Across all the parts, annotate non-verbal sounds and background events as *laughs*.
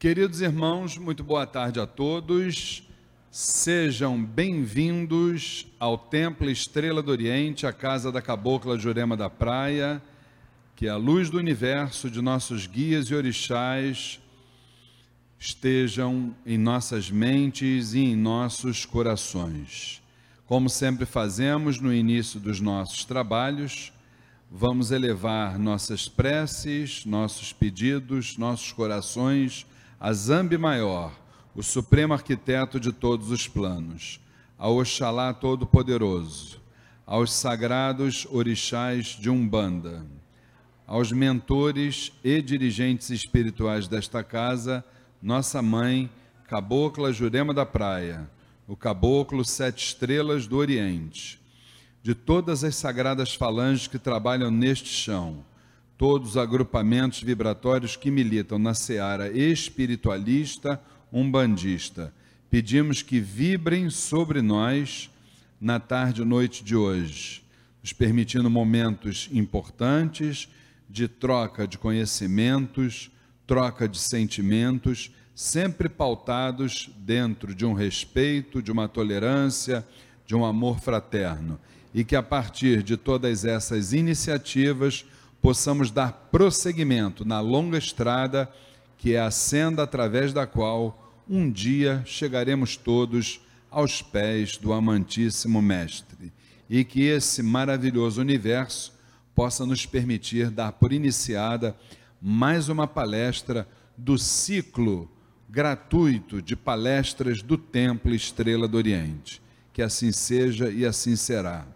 Queridos irmãos, muito boa tarde a todos. Sejam bem-vindos ao Templo Estrela do Oriente, a casa da Cabocla Jurema da Praia, que a luz do universo de nossos guias e orixás estejam em nossas mentes e em nossos corações. Como sempre fazemos no início dos nossos trabalhos, vamos elevar nossas preces, nossos pedidos, nossos corações a Zambi Maior, o supremo arquiteto de todos os planos, ao Oxalá Todo-Poderoso, aos sagrados orixás de Umbanda, aos mentores e dirigentes espirituais desta casa, nossa mãe, Cabocla Jurema da Praia, o Caboclo Sete Estrelas do Oriente, de todas as sagradas falanges que trabalham neste chão, todos os agrupamentos vibratórios que militam na seara espiritualista, umbandista. Pedimos que vibrem sobre nós na tarde e noite de hoje, nos permitindo momentos importantes de troca de conhecimentos, troca de sentimentos, sempre pautados dentro de um respeito, de uma tolerância, de um amor fraterno e que a partir de todas essas iniciativas possamos dar prosseguimento na longa estrada que é a senda através da qual um dia chegaremos todos aos pés do amantíssimo Mestre e que esse maravilhoso universo possa nos permitir dar por iniciada mais uma palestra do ciclo gratuito de palestras do Templo Estrela do Oriente. Que assim seja e assim será.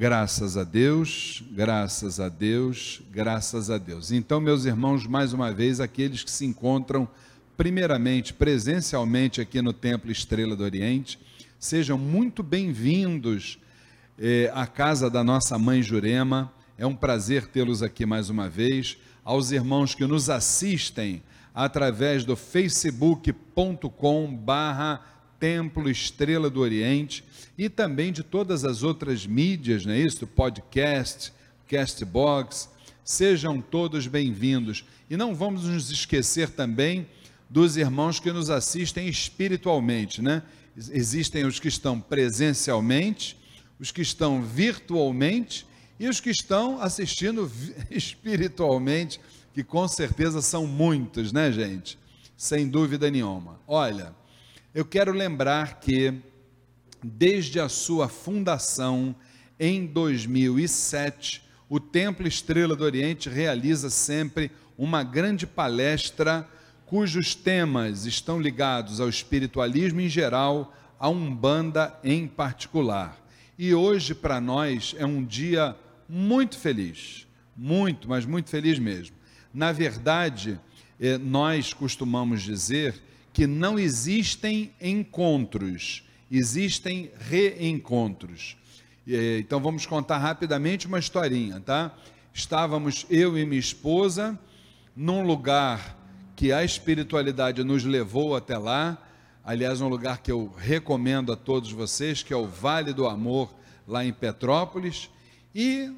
Graças a Deus, graças a Deus, graças a Deus. Então, meus irmãos, mais uma vez, aqueles que se encontram primeiramente presencialmente aqui no Templo Estrela do Oriente, sejam muito bem-vindos eh, à casa da nossa mãe Jurema. É um prazer tê-los aqui mais uma vez. Aos irmãos que nos assistem através do facebook.com/barra Templo Estrela do Oriente e também de todas as outras mídias, não é isso? Podcast, Castbox, sejam todos bem-vindos. E não vamos nos esquecer também dos irmãos que nos assistem espiritualmente, né? Existem os que estão presencialmente, os que estão virtualmente e os que estão assistindo *laughs* espiritualmente, que com certeza são muitos, né, gente? Sem dúvida nenhuma. Olha, eu quero lembrar que, desde a sua fundação, em 2007, o Templo Estrela do Oriente realiza sempre uma grande palestra cujos temas estão ligados ao espiritualismo em geral, a Umbanda em particular. E hoje, para nós, é um dia muito feliz, muito, mas muito feliz mesmo. Na verdade, eh, nós costumamos dizer que não existem encontros, existem reencontros. Então vamos contar rapidamente uma historinha, tá? Estávamos eu e minha esposa num lugar que a espiritualidade nos levou até lá, aliás, um lugar que eu recomendo a todos vocês, que é o Vale do Amor, lá em Petrópolis, e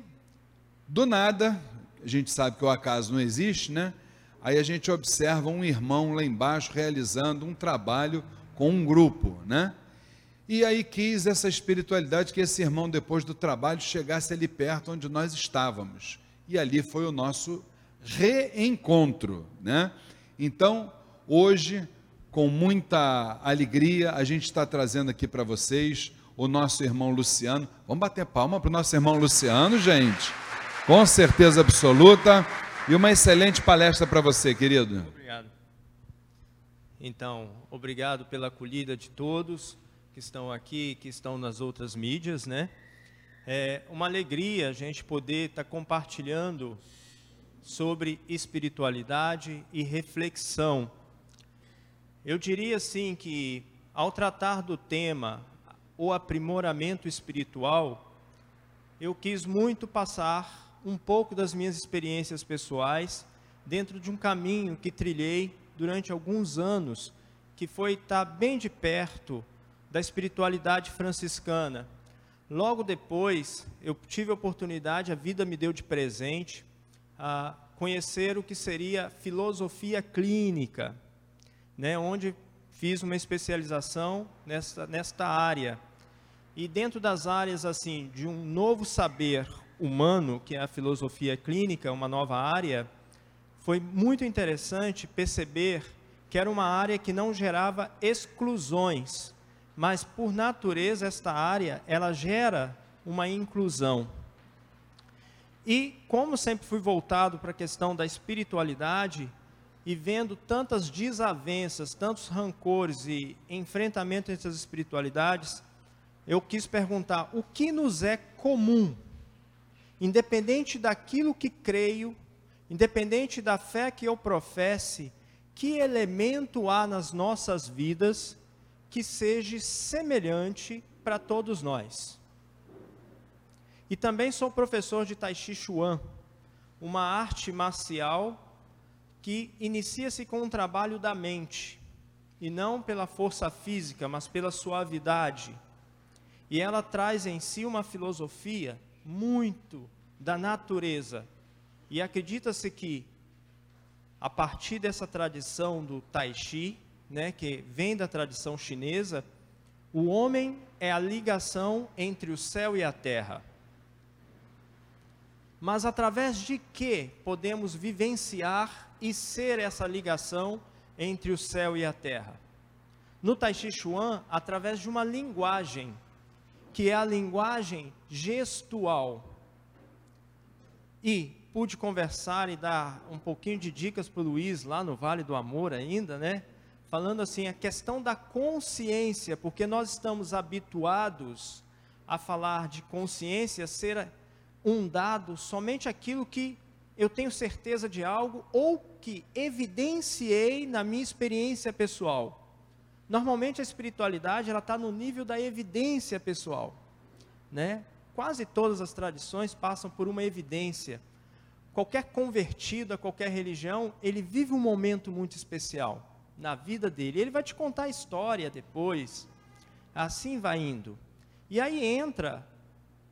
do nada, a gente sabe que o acaso não existe, né? Aí a gente observa um irmão lá embaixo realizando um trabalho com um grupo, né? E aí quis essa espiritualidade que esse irmão, depois do trabalho, chegasse ali perto onde nós estávamos. E ali foi o nosso reencontro, né? Então, hoje, com muita alegria, a gente está trazendo aqui para vocês o nosso irmão Luciano. Vamos bater palma para o nosso irmão Luciano, gente. Com certeza absoluta. E uma excelente palestra para você, querido. Obrigado. Então, obrigado pela acolhida de todos que estão aqui, que estão nas outras mídias, né? É uma alegria a gente poder estar tá compartilhando sobre espiritualidade e reflexão. Eu diria assim que ao tratar do tema o aprimoramento espiritual, eu quis muito passar um pouco das minhas experiências pessoais dentro de um caminho que trilhei durante alguns anos, que foi estar bem de perto da espiritualidade franciscana. Logo depois, eu tive a oportunidade, a vida me deu de presente, a conhecer o que seria filosofia clínica, né, onde fiz uma especialização nesta, nesta área. E dentro das áreas assim de um novo saber humano, que é a filosofia clínica, uma nova área, foi muito interessante perceber que era uma área que não gerava exclusões, mas por natureza esta área ela gera uma inclusão. E como sempre fui voltado para a questão da espiritualidade e vendo tantas desavenças, tantos rancores e enfrentamento entre as espiritualidades, eu quis perguntar o que nos é comum, independente daquilo que creio, independente da fé que eu professe, que elemento há nas nossas vidas que seja semelhante para todos nós. E também sou professor de Tai Chi Chuan, uma arte marcial que inicia-se com um trabalho da mente, e não pela força física, mas pela suavidade. E ela traz em si uma filosofia muito da natureza. E acredita-se que, a partir dessa tradição do Tai Chi, né, que vem da tradição chinesa, o homem é a ligação entre o céu e a terra. Mas através de que podemos vivenciar e ser essa ligação entre o céu e a terra? No Tai Chi Chuan, através de uma linguagem, que é a linguagem gestual. E pude conversar e dar um pouquinho de dicas para o Luiz lá no Vale do Amor ainda, né? Falando assim, a questão da consciência, porque nós estamos habituados a falar de consciência ser um dado somente aquilo que eu tenho certeza de algo ou que evidenciei na minha experiência pessoal. Normalmente a espiritualidade ela está no nível da evidência pessoal, né? Quase todas as tradições passam por uma evidência. Qualquer convertido a qualquer religião, ele vive um momento muito especial na vida dele. Ele vai te contar a história depois. Assim vai indo. E aí entra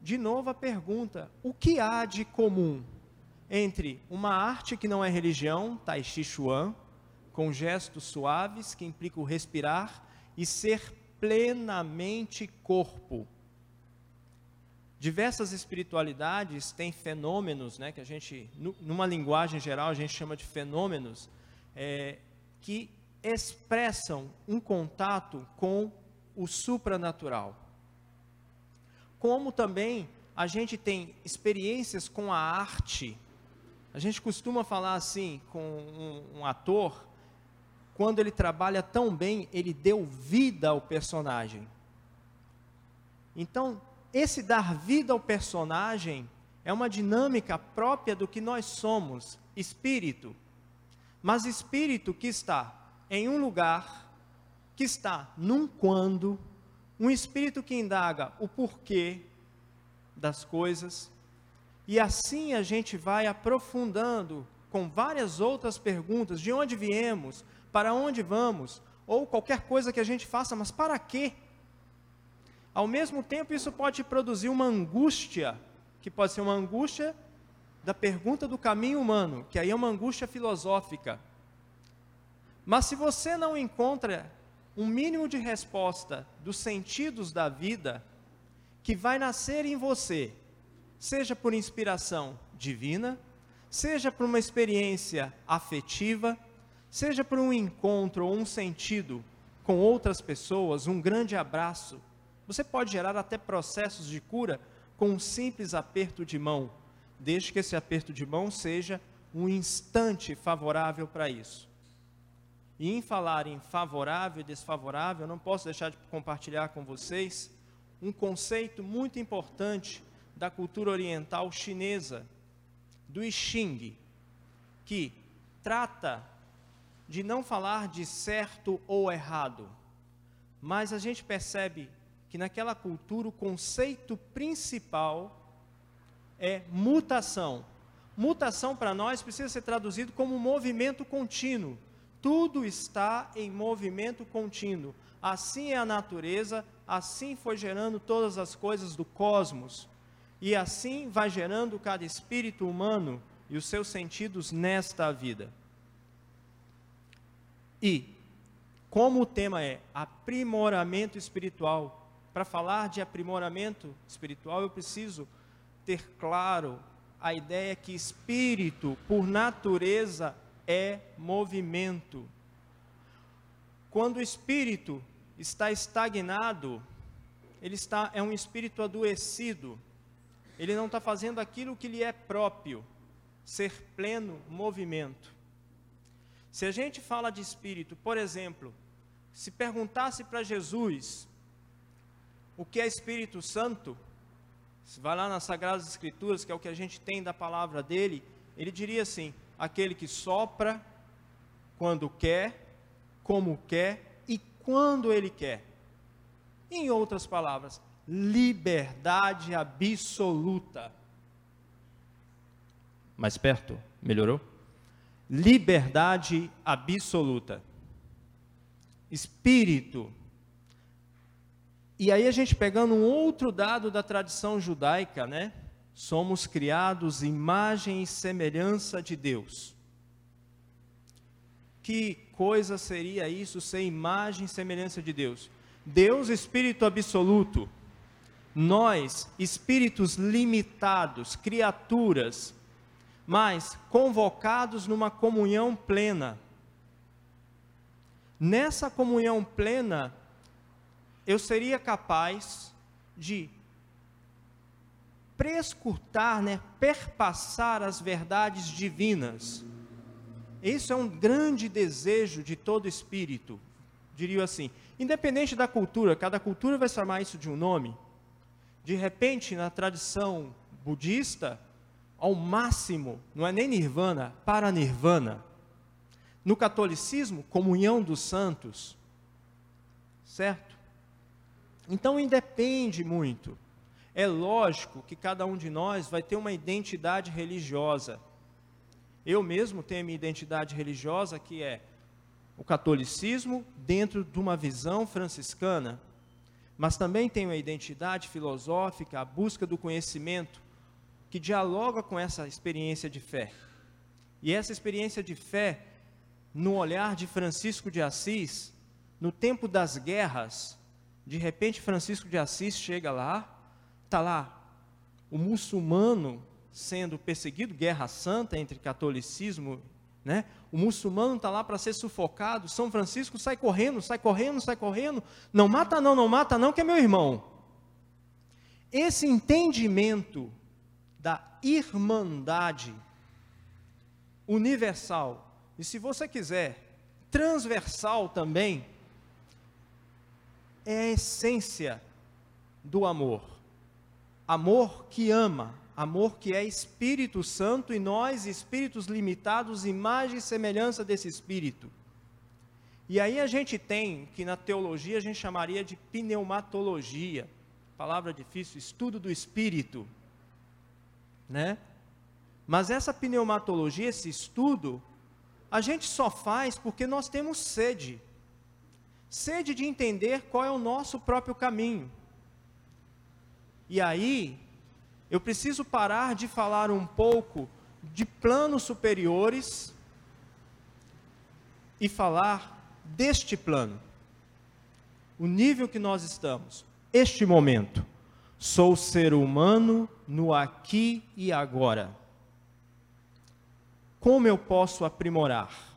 de novo a pergunta: o que há de comum entre uma arte que não é religião, Tai Chi Chuan, com gestos suaves que implicam respirar e ser plenamente corpo? Diversas espiritualidades têm fenômenos, né, que a gente, numa linguagem geral, a gente chama de fenômenos, é, que expressam um contato com o supranatural como também a gente tem experiências com a arte. A gente costuma falar assim com um, um ator, quando ele trabalha tão bem, ele deu vida ao personagem. Então, esse dar vida ao personagem é uma dinâmica própria do que nós somos, espírito. Mas espírito que está em um lugar, que está num quando, um espírito que indaga o porquê das coisas, e assim a gente vai aprofundando com várias outras perguntas: de onde viemos, para onde vamos, ou qualquer coisa que a gente faça, mas para quê? Ao mesmo tempo, isso pode produzir uma angústia, que pode ser uma angústia da pergunta do caminho humano, que aí é uma angústia filosófica. Mas se você não encontra um mínimo de resposta dos sentidos da vida que vai nascer em você, seja por inspiração divina, seja por uma experiência afetiva, seja por um encontro ou um sentido com outras pessoas, um grande abraço. Você pode gerar até processos de cura com um simples aperto de mão, desde que esse aperto de mão seja um instante favorável para isso. E em falar em favorável e desfavorável, não posso deixar de compartilhar com vocês um conceito muito importante da cultura oriental chinesa, do I Ching, que trata de não falar de certo ou errado, mas a gente percebe que naquela cultura o conceito principal é mutação. Mutação para nós precisa ser traduzido como movimento contínuo tudo está em movimento contínuo. Assim é a natureza, assim foi gerando todas as coisas do cosmos. E assim vai gerando cada espírito humano e os seus sentidos nesta vida. E, como o tema é aprimoramento espiritual, para falar de aprimoramento espiritual, eu preciso ter claro a ideia que espírito, por natureza, é movimento. Quando o espírito está estagnado, ele está é um espírito adoecido. Ele não está fazendo aquilo que lhe é próprio, ser pleno movimento. Se a gente fala de espírito, por exemplo, se perguntasse para Jesus o que é Espírito Santo, se vai lá nas Sagradas Escrituras, que é o que a gente tem da palavra dele, ele diria assim: aquele que sopra quando quer, como quer e quando ele quer. Em outras palavras, liberdade absoluta. Mais perto, melhorou? Liberdade absoluta. Espírito. E aí a gente pegando um outro dado da tradição judaica, né? Somos criados imagem e semelhança de Deus. Que coisa seria isso ser imagem e semelhança de Deus? Deus, Espírito absoluto, nós, espíritos limitados, criaturas, mas convocados numa comunhão plena. Nessa comunhão plena, eu seria capaz de prescrutar, né, perpassar as verdades divinas. Isso é um grande desejo de todo espírito, diria assim. Independente da cultura, cada cultura vai chamar isso de um nome. De repente, na tradição budista, ao máximo, não é nem nirvana, para nirvana. No catolicismo, comunhão dos santos. Certo? Então independe muito. É lógico que cada um de nós vai ter uma identidade religiosa. Eu mesmo tenho a minha identidade religiosa, que é o catolicismo dentro de uma visão franciscana, mas também tenho a identidade filosófica, a busca do conhecimento, que dialoga com essa experiência de fé. E essa experiência de fé, no olhar de Francisco de Assis, no tempo das guerras, de repente Francisco de Assis chega lá, está lá o muçulmano sendo perseguido, guerra santa entre catolicismo, né? O muçulmano está lá para ser sufocado. São Francisco sai correndo, sai correndo, sai correndo. Não mata não, não mata não, que é meu irmão. Esse entendimento da irmandade universal e se você quiser transversal também é a essência do amor. Amor que ama, amor que é Espírito Santo e nós, espíritos limitados, imagem e semelhança desse Espírito. E aí a gente tem, que na teologia a gente chamaria de pneumatologia, palavra difícil, estudo do Espírito, né? Mas essa pneumatologia, esse estudo, a gente só faz porque nós temos sede. Sede de entender qual é o nosso próprio caminho. E aí, eu preciso parar de falar um pouco de planos superiores e falar deste plano. O nível que nós estamos, este momento. Sou ser humano no aqui e agora. Como eu posso aprimorar?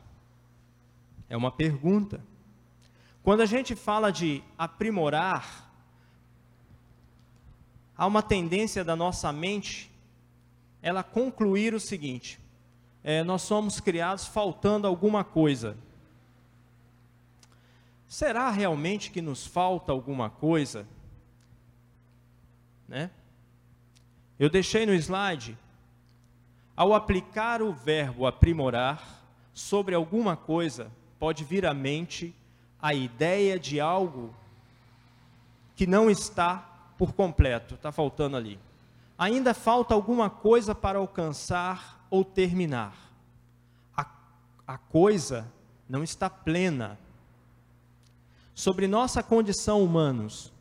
É uma pergunta. Quando a gente fala de aprimorar, há uma tendência da nossa mente ela concluir o seguinte: é, nós somos criados faltando alguma coisa. Será realmente que nos falta alguma coisa? Né? Eu deixei no slide, ao aplicar o verbo aprimorar sobre alguma coisa, pode vir à mente a ideia de algo que não está por completo, está faltando ali. Ainda falta alguma coisa para alcançar ou terminar. A, a coisa não está plena. Sobre nossa condição humanos,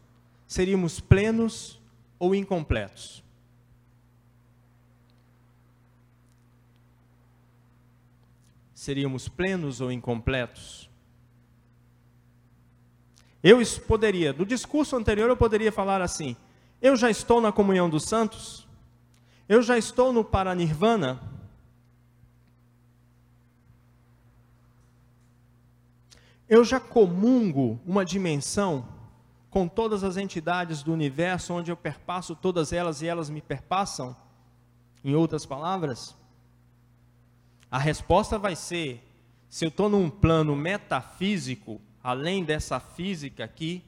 seríamos plenos ou incompletos? seríamos plenos ou incompletos? Eu poderia, do discurso anterior, eu poderia falar assim: eu já estou na comunhão dos santos, eu já estou no paranirvana. Eu já comungo uma dimensão com todas as entidades do universo, onde eu perpasso todas elas e elas me perpassam? Em outras palavras, a resposta vai ser: se eu estou num plano metafísico, além dessa física aqui,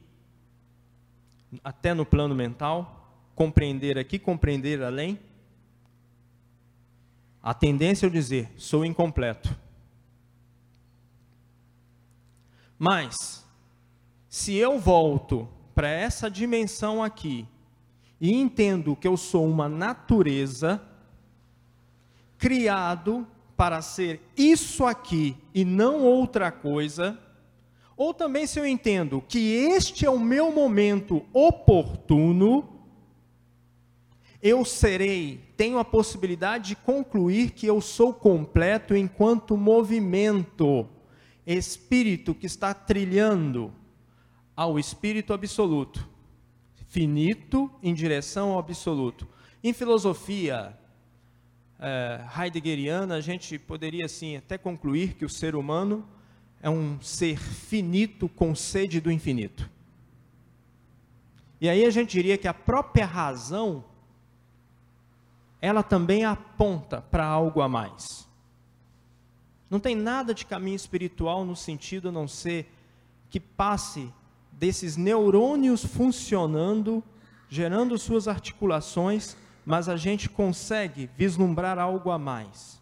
até no plano mental, compreender aqui, compreender além. A tendência é eu dizer, sou incompleto. Mas, se eu volto para essa dimensão aqui e entendo que eu sou uma natureza criado para ser isso aqui e não outra coisa, ou também se eu entendo que este é o meu momento oportuno, eu serei, tenho a possibilidade de concluir que eu sou completo enquanto movimento, espírito que está trilhando ao espírito absoluto, finito em direção ao absoluto. Em filosofia é, heideggeriana, a gente poderia assim até concluir que o ser humano é um ser finito com sede do infinito. E aí a gente diria que a própria razão, ela também aponta para algo a mais. Não tem nada de caminho espiritual no sentido a não ser que passe desses neurônios funcionando, gerando suas articulações, mas a gente consegue vislumbrar algo a mais.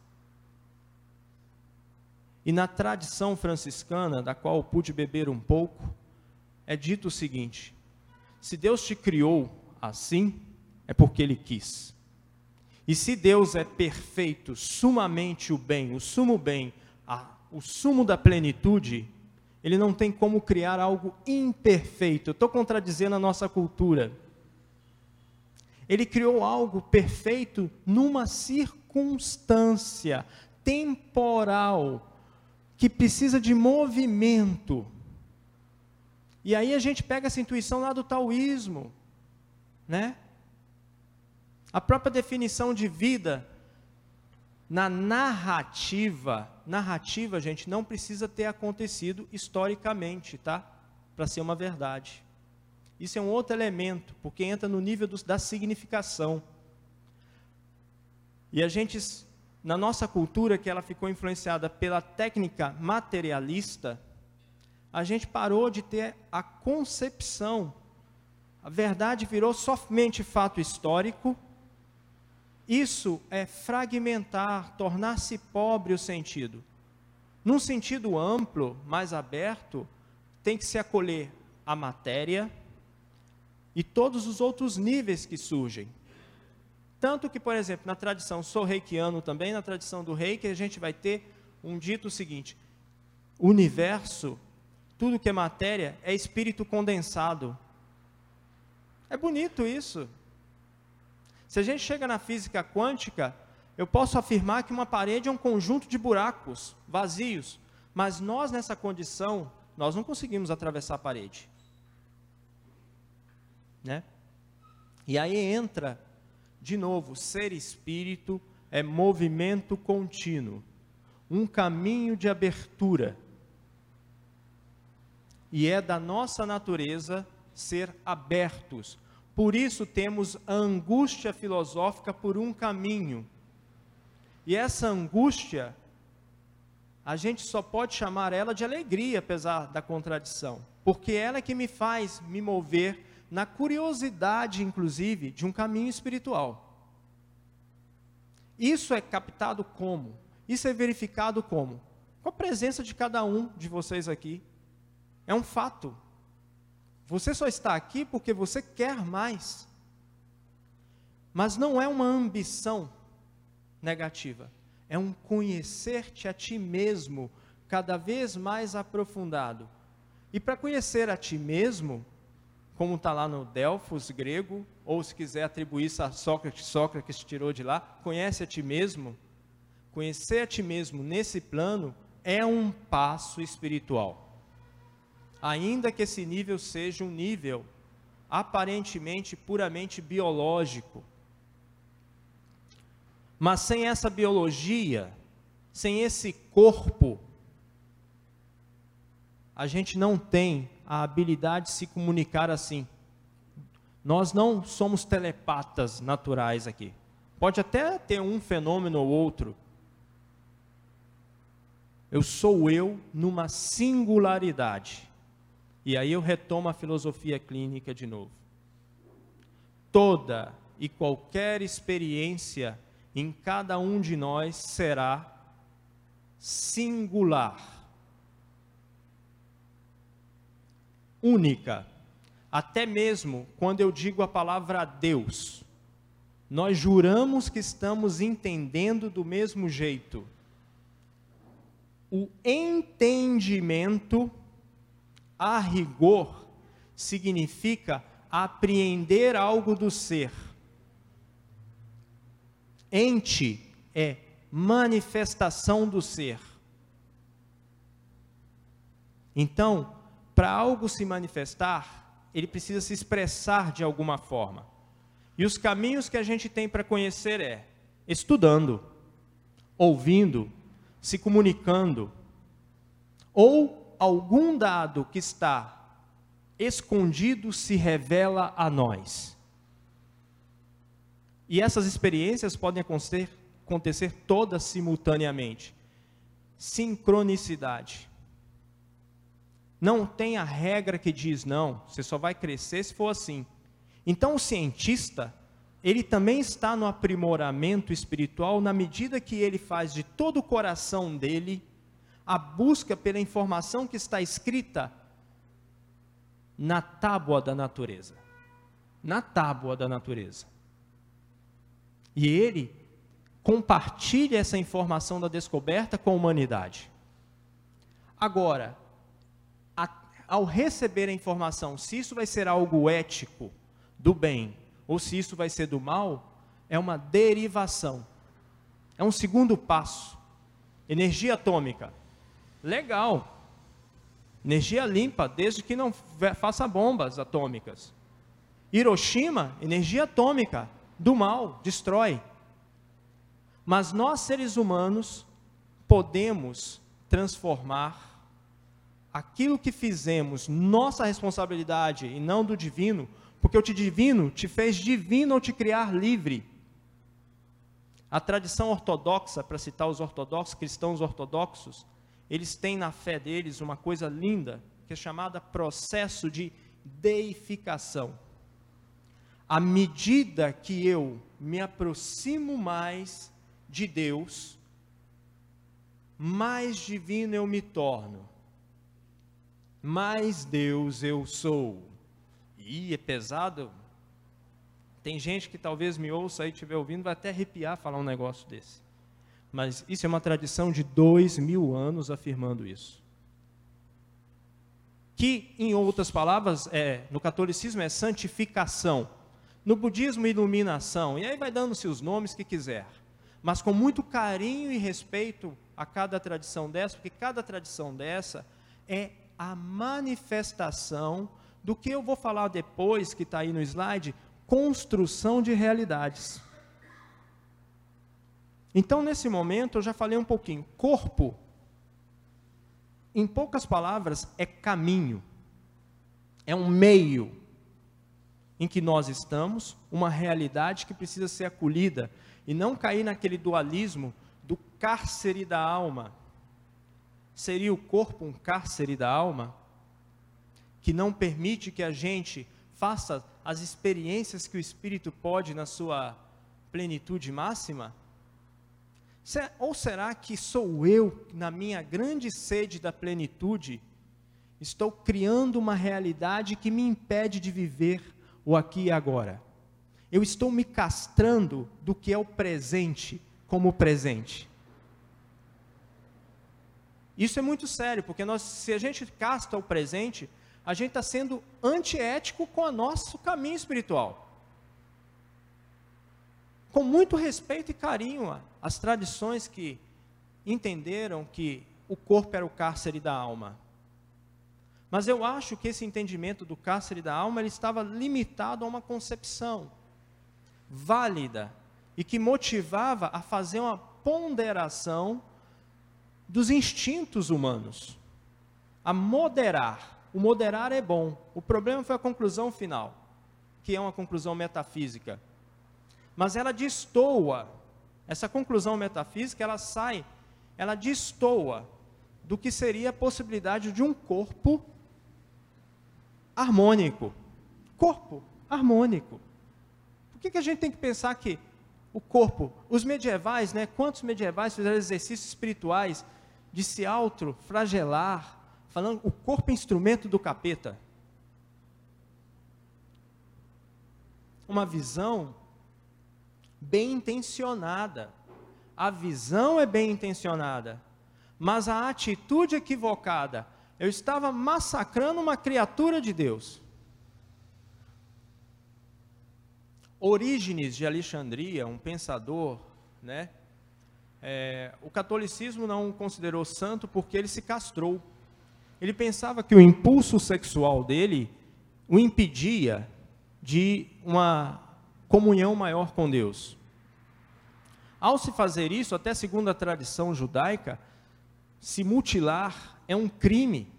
E na tradição franciscana, da qual pude beber um pouco, é dito o seguinte: se Deus te criou assim, é porque Ele quis. E se Deus é perfeito, sumamente o bem, o sumo bem, a, o sumo da plenitude, Ele não tem como criar algo imperfeito. Eu estou contradizendo a nossa cultura. Ele criou algo perfeito numa circunstância temporal que precisa de movimento. E aí a gente pega essa intuição lá do taoísmo, né? A própria definição de vida na narrativa, narrativa, gente, não precisa ter acontecido historicamente, tá? Para ser uma verdade. Isso é um outro elemento, porque entra no nível do, da significação. E a gente na nossa cultura, que ela ficou influenciada pela técnica materialista, a gente parou de ter a concepção. A verdade virou somente fato histórico. Isso é fragmentar, tornar-se pobre o sentido. Num sentido amplo, mais aberto, tem que se acolher a matéria e todos os outros níveis que surgem. Tanto que, por exemplo, na tradição sou reikiano também, na tradição do reiki, a gente vai ter um dito seguinte: universo, tudo que é matéria, é espírito condensado. É bonito isso. Se a gente chega na física quântica, eu posso afirmar que uma parede é um conjunto de buracos vazios, mas nós nessa condição, nós não conseguimos atravessar a parede. Né? E aí entra de novo, ser espírito é movimento contínuo, um caminho de abertura. E é da nossa natureza ser abertos. Por isso temos a angústia filosófica por um caminho. E essa angústia, a gente só pode chamar ela de alegria, apesar da contradição, porque ela é que me faz me mover na curiosidade, inclusive, de um caminho espiritual. Isso é captado como? Isso é verificado como? Com a presença de cada um de vocês aqui. É um fato. Você só está aqui porque você quer mais. Mas não é uma ambição negativa. É um conhecer-te a ti mesmo cada vez mais aprofundado. E para conhecer a ti mesmo, como está lá no Delfos grego, ou se quiser atribuir isso a Sócrates, Sócrates tirou de lá, conhece a ti mesmo. Conhecer a ti mesmo nesse plano é um passo espiritual. Ainda que esse nível seja um nível aparentemente puramente biológico. Mas sem essa biologia, sem esse corpo, a gente não tem a habilidade de se comunicar assim. Nós não somos telepatas naturais aqui. Pode até ter um fenômeno ou outro. Eu sou eu numa singularidade. E aí eu retomo a filosofia clínica de novo. Toda e qualquer experiência em cada um de nós será singular. Única até mesmo quando eu digo a palavra Deus, nós juramos que estamos entendendo do mesmo jeito. O entendimento, a rigor, significa apreender algo do ser. Ente é manifestação do ser. Então, para algo se manifestar, ele precisa se expressar de alguma forma. E os caminhos que a gente tem para conhecer é estudando, ouvindo, se comunicando, ou algum dado que está escondido se revela a nós. E essas experiências podem acontecer, acontecer todas simultaneamente. Sincronicidade. Não tem a regra que diz, não, você só vai crescer se for assim. Então, o cientista, ele também está no aprimoramento espiritual na medida que ele faz de todo o coração dele a busca pela informação que está escrita na tábua da natureza. Na tábua da natureza. E ele compartilha essa informação da descoberta com a humanidade. Agora, ao receber a informação se isso vai ser algo ético do bem ou se isso vai ser do mal, é uma derivação. É um segundo passo. Energia atômica. Legal. Energia limpa, desde que não faça bombas atômicas. Hiroshima, energia atômica, do mal, destrói. Mas nós, seres humanos, podemos transformar aquilo que fizemos, nossa responsabilidade e não do divino, porque o te divino te fez divino ao te criar livre. A tradição ortodoxa, para citar os ortodoxos, cristãos ortodoxos, eles têm na fé deles uma coisa linda, que é chamada processo de deificação. À medida que eu me aproximo mais de Deus, mais divino eu me torno mais Deus eu sou. E é pesado. Tem gente que talvez me ouça aí, estiver ouvindo, vai até arrepiar falar um negócio desse. Mas isso é uma tradição de dois mil anos afirmando isso. Que, em outras palavras, é, no catolicismo é santificação. No budismo, iluminação. E aí vai dando-se os nomes que quiser. Mas com muito carinho e respeito a cada tradição dessa, porque cada tradição dessa é a manifestação do que eu vou falar depois, que está aí no slide, construção de realidades. Então, nesse momento, eu já falei um pouquinho. Corpo, em poucas palavras, é caminho, é um meio em que nós estamos, uma realidade que precisa ser acolhida e não cair naquele dualismo do cárcere da alma, Seria o corpo um cárcere da alma? Que não permite que a gente faça as experiências que o espírito pode na sua plenitude máxima? Ou será que sou eu, na minha grande sede da plenitude, estou criando uma realidade que me impede de viver o aqui e agora? Eu estou me castrando do que é o presente como presente. Isso é muito sério, porque nós, se a gente casta o presente, a gente está sendo antiético com o nosso caminho espiritual. Com muito respeito e carinho às tradições que entenderam que o corpo era o cárcere da alma. Mas eu acho que esse entendimento do cárcere da alma ele estava limitado a uma concepção válida e que motivava a fazer uma ponderação dos instintos humanos, a moderar. O moderar é bom. O problema foi a conclusão final, que é uma conclusão metafísica. Mas ela destoa. Essa conclusão metafísica, ela sai, ela destoa do que seria a possibilidade de um corpo harmônico. Corpo harmônico. Por que, que a gente tem que pensar que o corpo, os medievais, né, quantos medievais fizeram exercícios espirituais de se autoflagelar, falando o corpo é instrumento do capeta? Uma visão bem intencionada. A visão é bem intencionada, mas a atitude equivocada. Eu estava massacrando uma criatura de Deus. Orígenes de Alexandria, um pensador, né? É, o catolicismo não o considerou santo porque ele se castrou. Ele pensava que o impulso sexual dele o impedia de uma comunhão maior com Deus. Ao se fazer isso, até segundo a tradição judaica, se mutilar é um crime.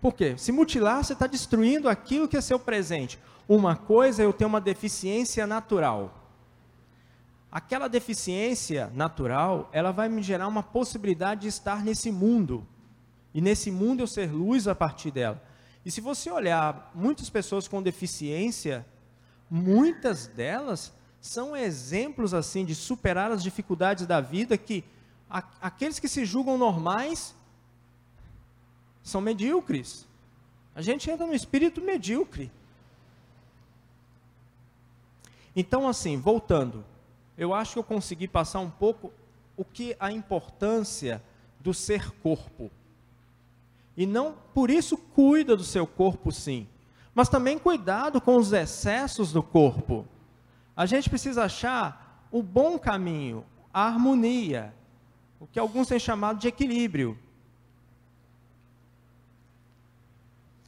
Por quê? Se mutilar, você está destruindo aquilo que é seu presente. Uma coisa é eu ter uma deficiência natural. Aquela deficiência natural, ela vai me gerar uma possibilidade de estar nesse mundo. E nesse mundo eu ser luz a partir dela. E se você olhar muitas pessoas com deficiência, muitas delas são exemplos assim de superar as dificuldades da vida que a, aqueles que se julgam normais são medíocres. A gente entra no espírito medíocre. Então, assim, voltando, eu acho que eu consegui passar um pouco o que a importância do ser corpo. E não por isso cuida do seu corpo, sim, mas também cuidado com os excessos do corpo. A gente precisa achar o bom caminho, a harmonia, o que alguns têm chamado de equilíbrio.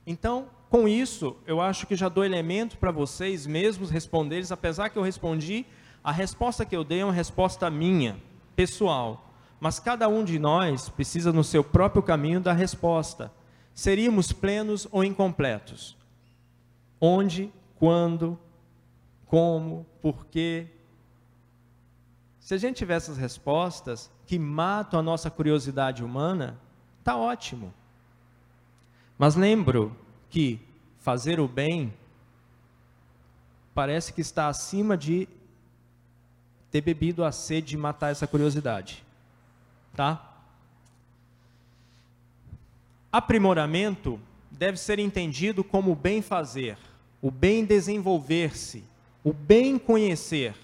Então, com isso, eu acho que já dou elemento para vocês mesmos responderem, apesar que eu respondi, a resposta que eu dei é uma resposta minha, pessoal. Mas cada um de nós precisa, no seu próprio caminho, dar resposta. Seríamos plenos ou incompletos? Onde, quando, como, por quê? Se a gente tiver essas respostas que matam a nossa curiosidade humana, está ótimo. Mas lembro que fazer o bem parece que está acima de ter bebido a sede de matar essa curiosidade. Tá? Aprimoramento deve ser entendido como o bem fazer, o bem desenvolver-se, o bem conhecer,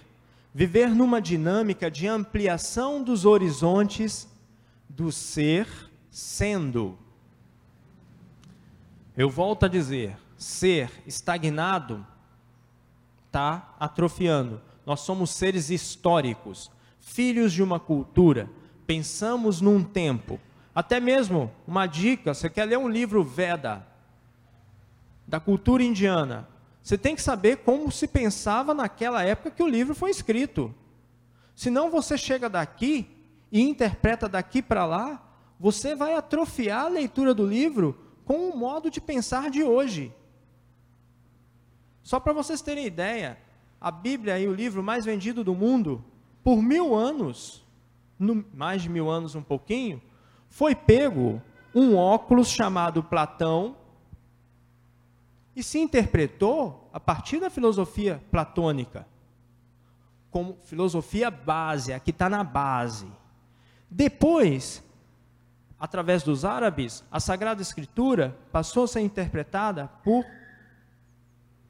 viver numa dinâmica de ampliação dos horizontes do ser sendo. Eu volto a dizer, ser estagnado está atrofiando. Nós somos seres históricos, filhos de uma cultura, pensamos num tempo. Até mesmo uma dica: você quer ler um livro Veda, da cultura indiana, você tem que saber como se pensava naquela época que o livro foi escrito. Senão você chega daqui e interpreta daqui para lá, você vai atrofiar a leitura do livro com o modo de pensar de hoje. Só para vocês terem ideia, a Bíblia é o livro mais vendido do mundo, por mil anos, no, mais de mil anos um pouquinho, foi pego um óculos chamado Platão e se interpretou a partir da filosofia platônica, como filosofia base, a que está na base. Depois, através dos árabes, a Sagrada Escritura passou a ser interpretada por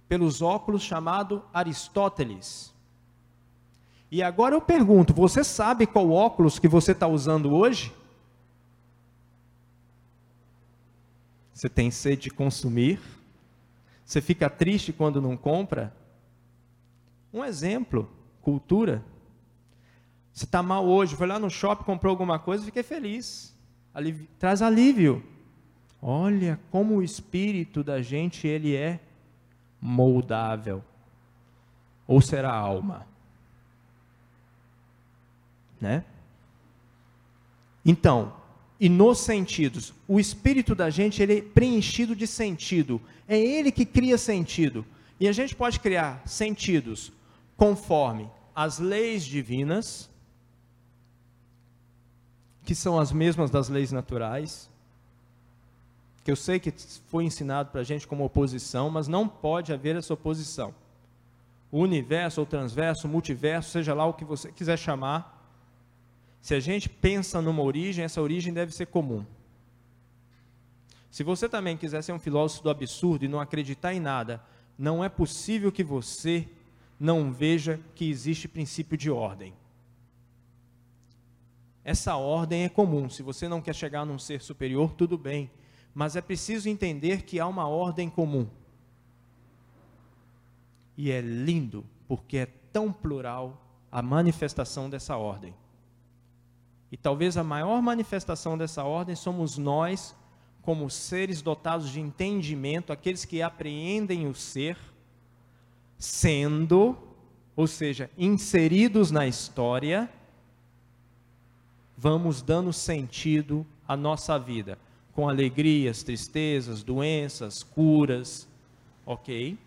pelos óculos chamado Aristóteles. E agora eu pergunto: você sabe qual óculos que você está usando hoje? Você tem sede de consumir? Você fica triste quando não compra? Um exemplo: cultura. Você está mal hoje, foi lá no shopping, comprou alguma coisa, fiquei feliz. alívio, traz alívio. Olha como o espírito da gente ele é moldável. Ou será alma? Né? Então, e nos sentidos, o espírito da gente ele é preenchido de sentido. É ele que cria sentido. E a gente pode criar sentidos conforme as leis divinas, que são as mesmas das leis naturais, que eu sei que foi ensinado para a gente como oposição, mas não pode haver essa oposição. O universo, ou transverso, multiverso, seja lá o que você quiser chamar, se a gente pensa numa origem, essa origem deve ser comum. Se você também quiser ser um filósofo do absurdo e não acreditar em nada, não é possível que você não veja que existe princípio de ordem. Essa ordem é comum. Se você não quer chegar num ser superior, tudo bem. Mas é preciso entender que há uma ordem comum. E é lindo, porque é tão plural a manifestação dessa ordem. E talvez a maior manifestação dessa ordem somos nós, como seres dotados de entendimento, aqueles que apreendem o ser, sendo, ou seja, inseridos na história, vamos dando sentido à nossa vida, com alegrias, tristezas, doenças, curas, ok?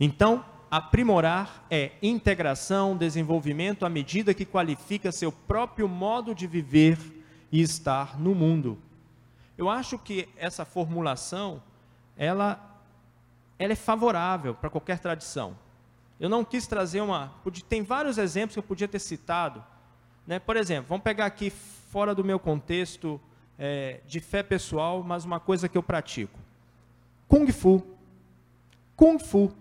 Então, aprimorar é integração, desenvolvimento à medida que qualifica seu próprio modo de viver e estar no mundo. Eu acho que essa formulação, ela, ela é favorável para qualquer tradição. Eu não quis trazer uma. Tem vários exemplos que eu podia ter citado, né? Por exemplo, vamos pegar aqui fora do meu contexto é, de fé pessoal, mas uma coisa que eu pratico. Kung Fu. Kung Fu.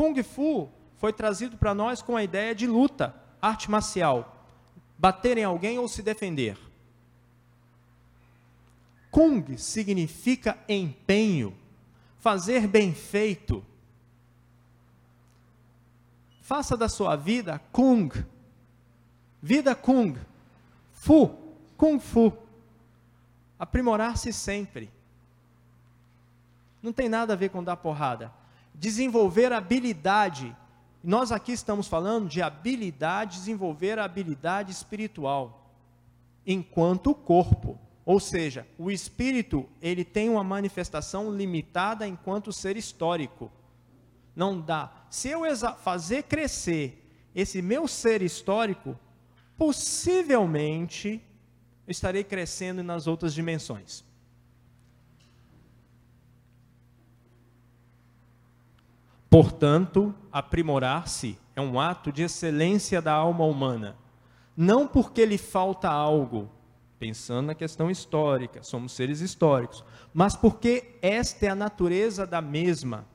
Kung Fu foi trazido para nós com a ideia de luta, arte marcial. Bater em alguém ou se defender. Kung significa empenho, fazer bem feito. Faça da sua vida Kung Vida Kung. Fu. Kung Fu. Aprimorar-se sempre. Não tem nada a ver com dar porrada. Desenvolver habilidade. Nós aqui estamos falando de habilidade, desenvolver habilidade espiritual enquanto corpo. Ou seja, o espírito, ele tem uma manifestação limitada enquanto ser histórico. Não dá. Se eu fazer crescer esse meu ser histórico, possivelmente estarei crescendo nas outras dimensões. Portanto, aprimorar-se é um ato de excelência da alma humana, não porque lhe falta algo, pensando na questão histórica, somos seres históricos, mas porque esta é a natureza da mesma.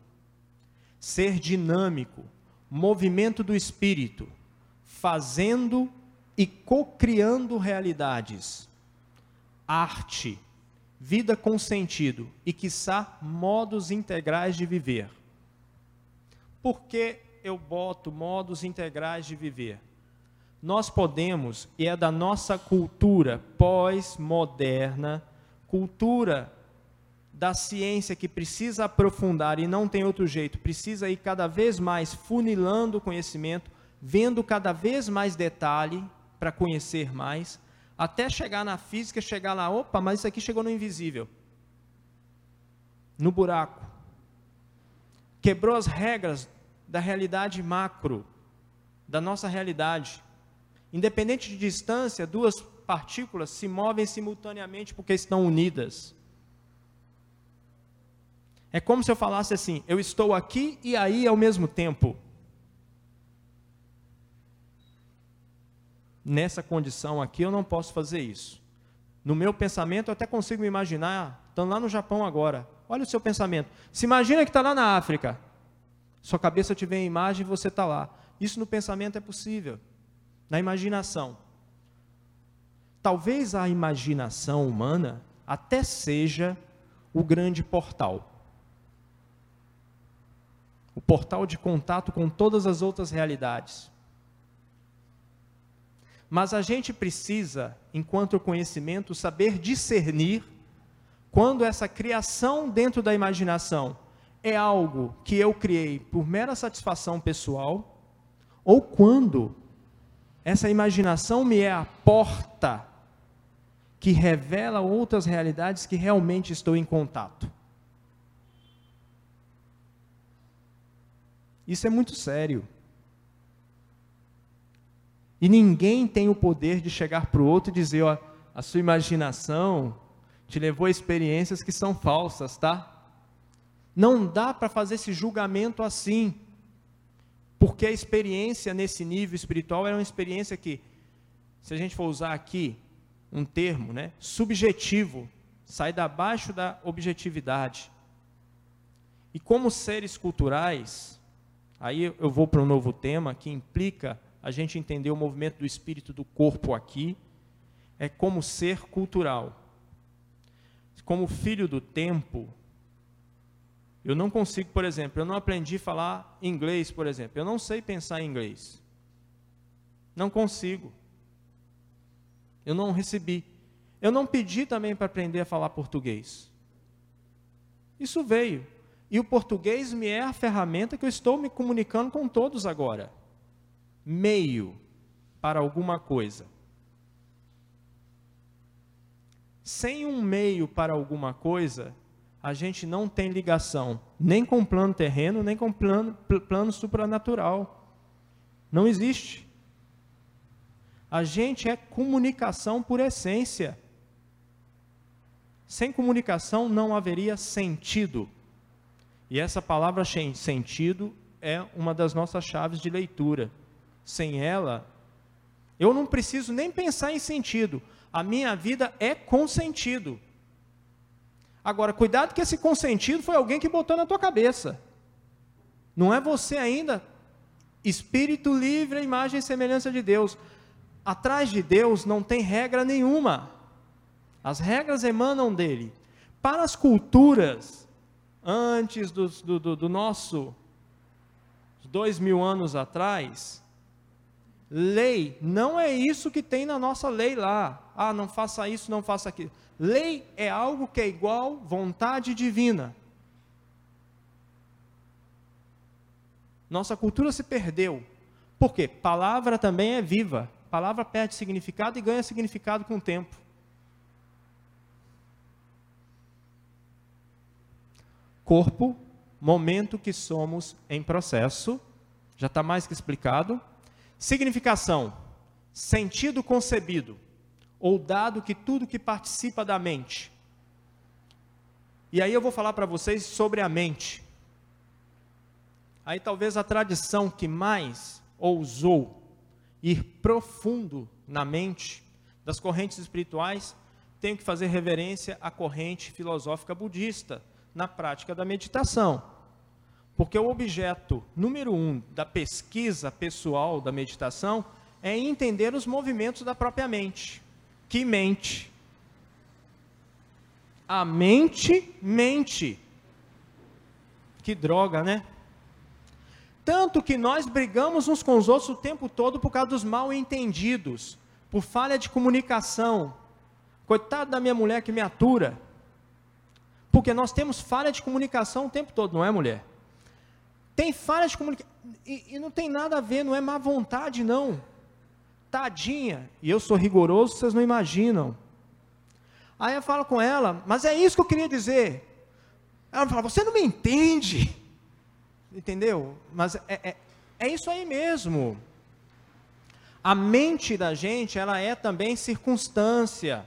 Ser dinâmico, movimento do espírito, fazendo e co-criando realidades, arte, vida com sentido e, quiçá, modos integrais de viver. Por que eu boto modos integrais de viver? Nós podemos, e é da nossa cultura pós-moderna, cultura da ciência que precisa aprofundar e não tem outro jeito, precisa ir cada vez mais funilando o conhecimento, vendo cada vez mais detalhe, para conhecer mais, até chegar na física, chegar lá, opa, mas isso aqui chegou no invisível, no buraco. Quebrou as regras da realidade macro, da nossa realidade. Independente de distância, duas partículas se movem simultaneamente porque estão unidas. É como se eu falasse assim: eu estou aqui e aí ao mesmo tempo. nessa condição aqui eu não posso fazer isso. No meu pensamento eu até consigo me imaginar, estando lá no Japão agora. Olha o seu pensamento. Se imagina que está lá na África. Sua cabeça te vê a imagem e você está lá. Isso no pensamento é possível. Na imaginação. Talvez a imaginação humana até seja o grande portal. O portal de contato com todas as outras realidades. Mas a gente precisa, enquanto conhecimento, saber discernir quando essa criação dentro da imaginação é algo que eu criei por mera satisfação pessoal, ou quando essa imaginação me é a porta que revela outras realidades que realmente estou em contato. Isso é muito sério. E ninguém tem o poder de chegar para o outro e dizer: ó, a sua imaginação te levou a experiências que são falsas, tá? Não dá para fazer esse julgamento assim, porque a experiência nesse nível espiritual é uma experiência que, se a gente for usar aqui um termo, né, subjetivo, sai da baixo da objetividade. E como seres culturais, aí eu vou para um novo tema que implica a gente entender o movimento do espírito do corpo aqui, é como ser cultural. Como filho do tempo, eu não consigo, por exemplo, eu não aprendi a falar inglês, por exemplo. Eu não sei pensar em inglês. Não consigo. Eu não recebi. Eu não pedi também para aprender a falar português. Isso veio. E o português me é a ferramenta que eu estou me comunicando com todos agora meio para alguma coisa. Sem um meio para alguma coisa, a gente não tem ligação nem com plano terreno, nem com plano, plano supranatural. Não existe. A gente é comunicação por essência. Sem comunicação não haveria sentido. E essa palavra sentido é uma das nossas chaves de leitura. Sem ela, eu não preciso nem pensar em sentido. A minha vida é com sentido. Agora, cuidado que esse consentido foi alguém que botou na tua cabeça. Não é você ainda. Espírito livre, imagem e semelhança de Deus. Atrás de Deus não tem regra nenhuma. As regras emanam dele. Para as culturas, antes do, do, do nosso, dois mil anos atrás, Lei não é isso que tem na nossa lei lá. Ah, não faça isso, não faça aquilo. Lei é algo que é igual vontade divina. Nossa cultura se perdeu. Por quê? Palavra também é viva. Palavra perde significado e ganha significado com o tempo. Corpo, momento que somos em processo, já está mais que explicado. Significação: sentido concebido ou dado que tudo que participa da mente. E aí eu vou falar para vocês sobre a mente. Aí talvez a tradição que mais ousou ir profundo na mente das correntes espirituais tenho que fazer reverência à corrente filosófica budista na prática da meditação. Porque o objeto número um da pesquisa pessoal da meditação é entender os movimentos da própria mente. Que mente? A mente mente. Que droga, né? Tanto que nós brigamos uns com os outros o tempo todo por causa dos mal entendidos, por falha de comunicação. Coitado da minha mulher que me atura. Porque nós temos falha de comunicação o tempo todo, não é, mulher? Tem falhas de comunicação. E, e, não tem nada a ver, não é má vontade, não. Tadinha. E eu sou rigoroso, vocês não imaginam. Aí eu falo com ela, mas é isso que eu queria dizer. Ela fala, você não me entende. Entendeu? Mas é, é, é isso aí mesmo. A mente da gente, ela é também circunstância.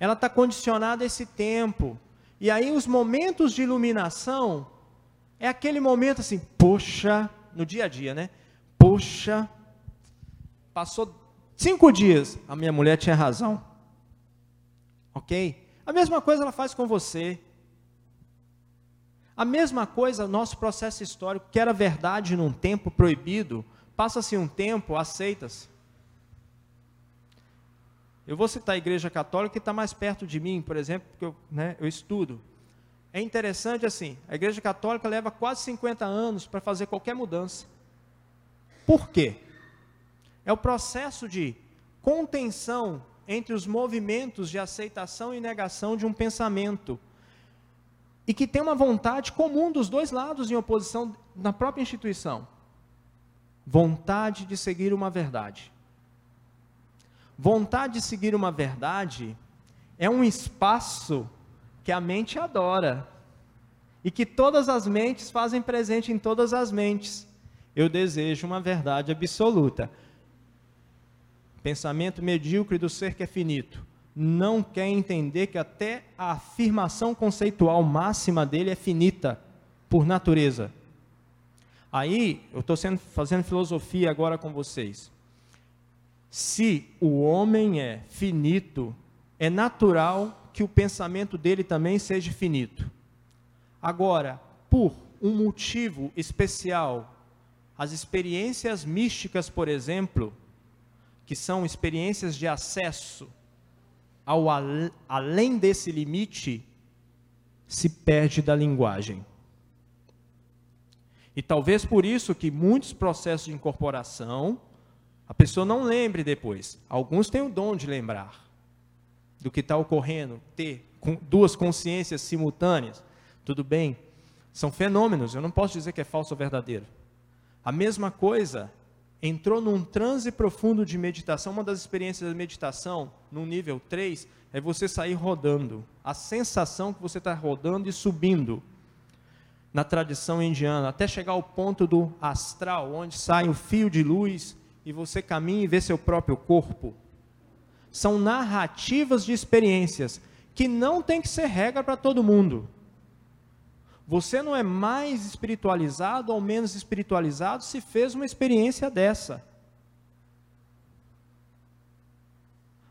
Ela está condicionada a esse tempo. E aí os momentos de iluminação é aquele momento assim, poxa, no dia a dia, né? Poxa, passou cinco dias, a minha mulher tinha razão. Ok? A mesma coisa ela faz com você. A mesma coisa, nosso processo histórico, que era verdade num tempo proibido, passa-se um tempo, aceita-se. Eu vou citar a igreja católica que está mais perto de mim, por exemplo, porque eu, né, eu estudo. É interessante assim, a Igreja Católica leva quase 50 anos para fazer qualquer mudança. Por quê? É o processo de contenção entre os movimentos de aceitação e negação de um pensamento. E que tem uma vontade comum dos dois lados em oposição na própria instituição. Vontade de seguir uma verdade. Vontade de seguir uma verdade é um espaço que a mente adora e que todas as mentes fazem presente em todas as mentes. Eu desejo uma verdade absoluta. Pensamento medíocre do ser que é finito. Não quer entender que até a afirmação conceitual máxima dele é finita, por natureza. Aí, eu estou fazendo filosofia agora com vocês. Se o homem é finito, é natural que o pensamento dele também seja finito. Agora, por um motivo especial, as experiências místicas, por exemplo, que são experiências de acesso ao além desse limite, se perde da linguagem. E talvez por isso que muitos processos de incorporação, a pessoa não lembre depois. Alguns têm o dom de lembrar do que está ocorrendo, ter duas consciências simultâneas. Tudo bem, são fenômenos, eu não posso dizer que é falso ou verdadeiro. A mesma coisa, entrou num transe profundo de meditação, uma das experiências da meditação, no nível 3, é você sair rodando. A sensação que você está rodando e subindo na tradição indiana, até chegar ao ponto do astral, onde sai o fio de luz e você caminha e vê seu próprio corpo. São narrativas de experiências que não tem que ser regra para todo mundo. Você não é mais espiritualizado ou menos espiritualizado se fez uma experiência dessa.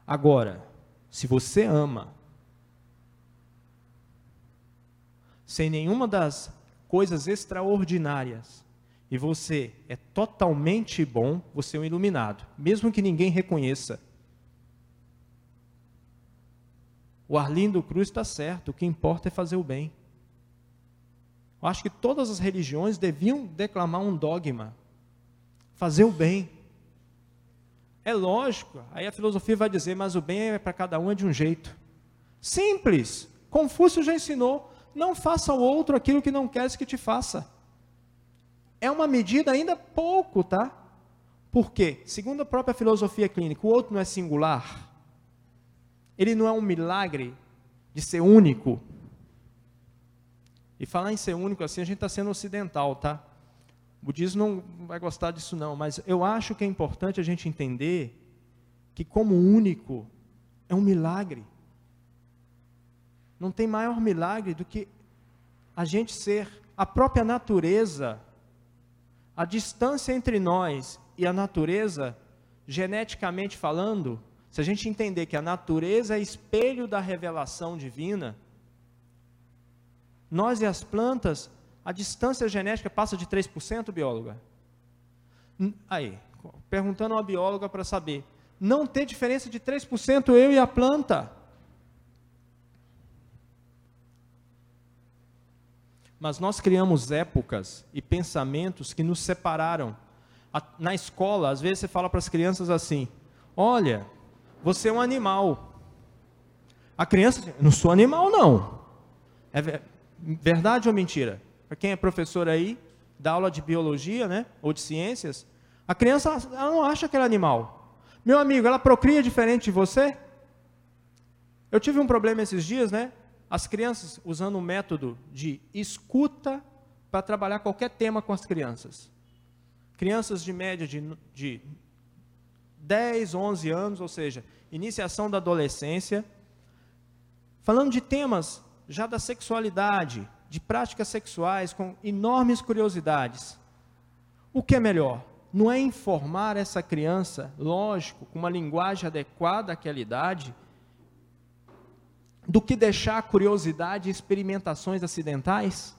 Agora, se você ama, sem nenhuma das coisas extraordinárias, e você é totalmente bom, você é um iluminado, mesmo que ninguém reconheça. O Arlindo Cruz está certo, o que importa é fazer o bem. Eu acho que todas as religiões deviam declamar um dogma: fazer o bem. É lógico, aí a filosofia vai dizer, mas o bem é para cada um é de um jeito. Simples. Confúcio já ensinou: não faça ao outro aquilo que não queres que te faça. É uma medida ainda pouco, tá? Por quê? Segundo a própria filosofia clínica, o outro não é singular. Ele não é um milagre de ser único. E falar em ser único assim, a gente está sendo ocidental, tá? O budismo não vai gostar disso não, mas eu acho que é importante a gente entender que como único é um milagre. Não tem maior milagre do que a gente ser a própria natureza, a distância entre nós e a natureza, geneticamente falando, se a gente entender que a natureza é espelho da revelação divina, nós e as plantas, a distância genética passa de 3%, bióloga? Aí, perguntando a bióloga para saber, não ter diferença de 3% eu e a planta. Mas nós criamos épocas e pensamentos que nos separaram. Na escola, às vezes você fala para as crianças assim: Olha, você é um animal. A criança diz: Não sou animal, não. É, Verdade ou mentira? Para quem é professor aí, dá aula de biologia, né? Ou de ciências, a criança ela não acha que é animal. Meu amigo, ela procria diferente de você? Eu tive um problema esses dias, né? As crianças usando um método de escuta para trabalhar qualquer tema com as crianças. Crianças de média de, de 10, 11 anos, ou seja, iniciação da adolescência, falando de temas já da sexualidade, de práticas sexuais com enormes curiosidades. O que é melhor? Não é informar essa criança, lógico, com uma linguagem adequada àquela idade, do que deixar a curiosidade e experimentações acidentais?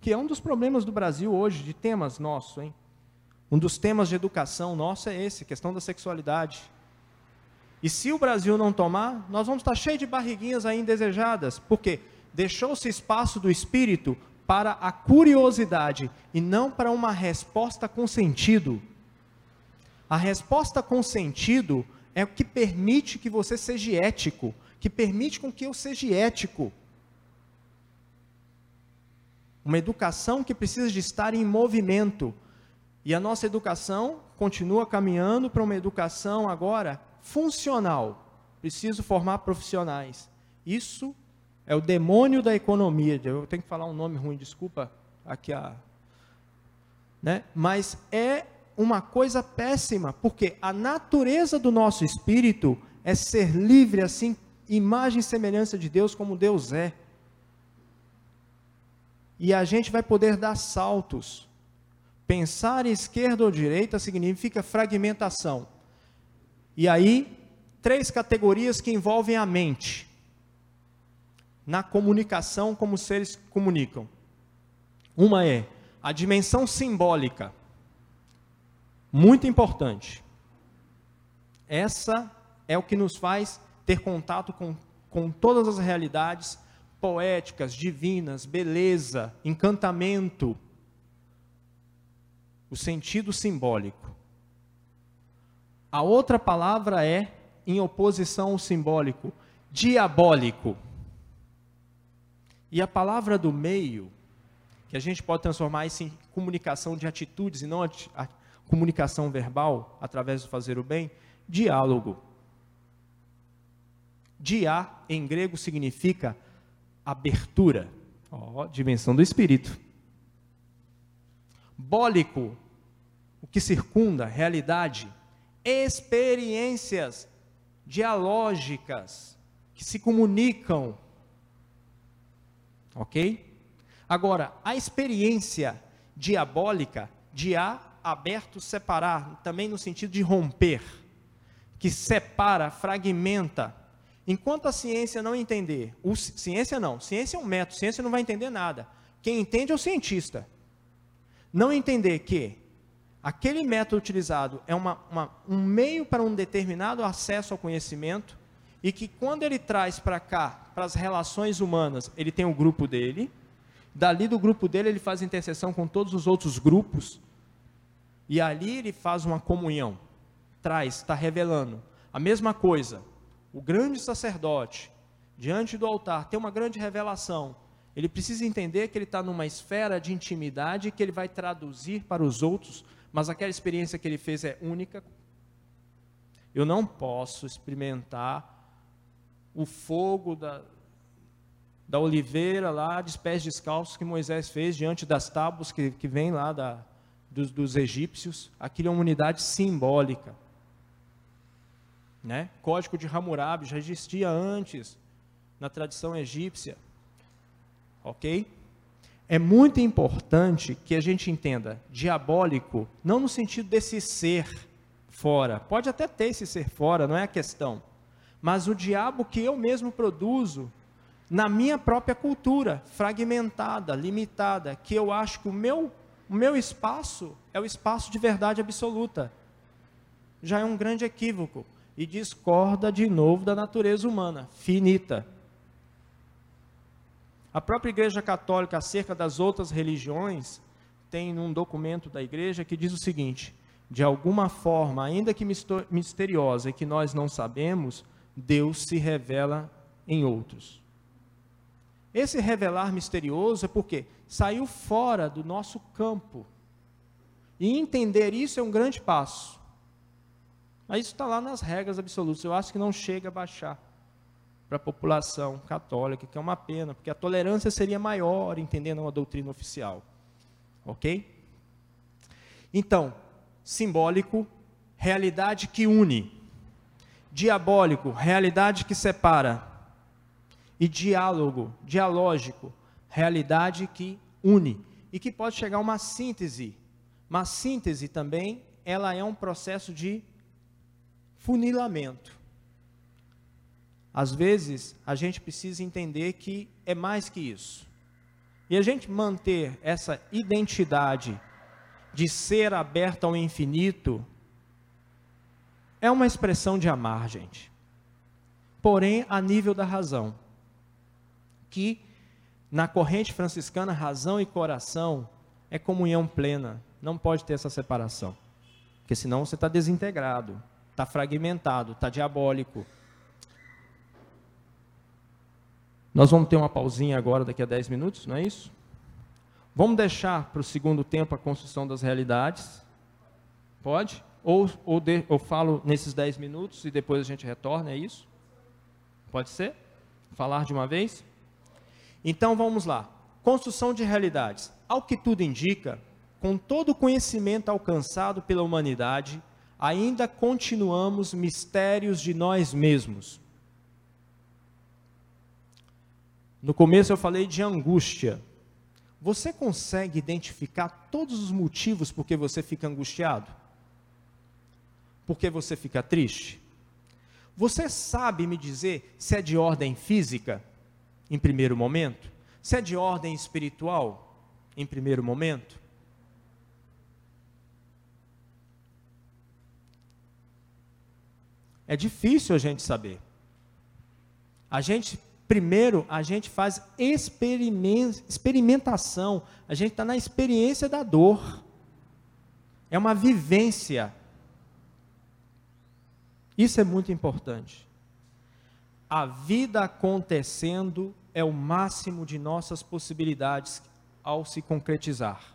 Que é um dos problemas do Brasil hoje, de temas nossos, hein? Um dos temas de educação nosso é esse, questão da sexualidade. E se o Brasil não tomar, nós vamos estar cheios de barriguinhas aí indesejadas. Por quê? Deixou-se espaço do espírito para a curiosidade e não para uma resposta com sentido. A resposta com sentido é o que permite que você seja ético, que permite com que eu seja ético. Uma educação que precisa de estar em movimento. E a nossa educação continua caminhando para uma educação agora funcional. Preciso formar profissionais. Isso é o demônio da economia. Eu tenho que falar um nome ruim, desculpa aqui a. Né? Mas é uma coisa péssima, porque a natureza do nosso espírito é ser livre, assim, imagem e semelhança de Deus, como Deus é. E a gente vai poder dar saltos. Pensar esquerda ou direita significa fragmentação. E aí, três categorias que envolvem a mente. Na comunicação, como seres comunicam. Uma é a dimensão simbólica muito importante. Essa é o que nos faz ter contato com, com todas as realidades poéticas, divinas, beleza, encantamento, o sentido simbólico. A outra palavra é, em oposição ao simbólico, diabólico. E a palavra do meio, que a gente pode transformar isso em comunicação de atitudes e não comunicação verbal, através do fazer o bem, diálogo. Dia, em grego, significa abertura, oh, dimensão do espírito. Bólico, o que circunda, realidade, experiências dialógicas que se comunicam. Ok? Agora, a experiência diabólica, dia aberto, separar, também no sentido de romper, que separa, fragmenta. Enquanto a ciência não entender, o, ciência não, ciência é um método, ciência não vai entender nada. Quem entende é o cientista. Não entender que aquele método utilizado é uma, uma, um meio para um determinado acesso ao conhecimento e que quando ele traz para cá, para as relações humanas, ele tem o grupo dele, dali do grupo dele ele faz interseção com todos os outros grupos, e ali ele faz uma comunhão, traz, está revelando. A mesma coisa, o grande sacerdote, diante do altar, tem uma grande revelação. Ele precisa entender que ele está numa esfera de intimidade que ele vai traduzir para os outros, mas aquela experiência que ele fez é única. Eu não posso experimentar o fogo da, da oliveira lá, de pés descalços que Moisés fez diante das tábuas que, que vem lá da, dos, dos egípcios, aquilo é uma unidade simbólica. Né? Código de Hammurabi já existia antes na tradição egípcia. Ok? É muito importante que a gente entenda diabólico, não no sentido desse ser fora. Pode até ter esse ser fora, não é a questão. Mas o diabo que eu mesmo produzo na minha própria cultura, fragmentada, limitada, que eu acho que o meu o meu espaço é o espaço de verdade absoluta. Já é um grande equívoco e discorda de novo da natureza humana, finita. A própria Igreja Católica, acerca das outras religiões, tem um documento da Igreja que diz o seguinte: de alguma forma, ainda que misteriosa e que nós não sabemos, Deus se revela em outros. Esse revelar misterioso é porque saiu fora do nosso campo. E entender isso é um grande passo. Mas isso está lá nas regras absolutas. Eu acho que não chega a baixar para a população católica, que é uma pena, porque a tolerância seria maior entendendo a doutrina oficial. Ok? Então, simbólico, realidade que une. Diabólico, realidade que separa e diálogo, dialógico, realidade que une e que pode chegar a uma síntese. Mas síntese também, ela é um processo de funilamento. Às vezes, a gente precisa entender que é mais que isso. E a gente manter essa identidade de ser aberto ao infinito é uma expressão de amar, gente. Porém, a nível da razão que na corrente franciscana, razão e coração é comunhão plena, não pode ter essa separação. Porque senão você está desintegrado, está fragmentado, está diabólico. Nós vamos ter uma pausinha agora, daqui a 10 minutos, não é isso? Vamos deixar para o segundo tempo a construção das realidades? Pode? Ou, ou, de, ou falo nesses 10 minutos e depois a gente retorna, é isso? Pode ser? Falar de uma vez? Então vamos lá. Construção de realidades. Ao que tudo indica, com todo o conhecimento alcançado pela humanidade, ainda continuamos mistérios de nós mesmos. No começo eu falei de angústia. Você consegue identificar todos os motivos por que você fica angustiado? Por que você fica triste? Você sabe me dizer se é de ordem física, em primeiro momento? Se é de ordem espiritual, em primeiro momento? É difícil a gente saber. A gente Primeiro, a gente faz experimentação, a gente está na experiência da dor. É uma vivência. Isso é muito importante. A vida acontecendo é o máximo de nossas possibilidades ao se concretizar.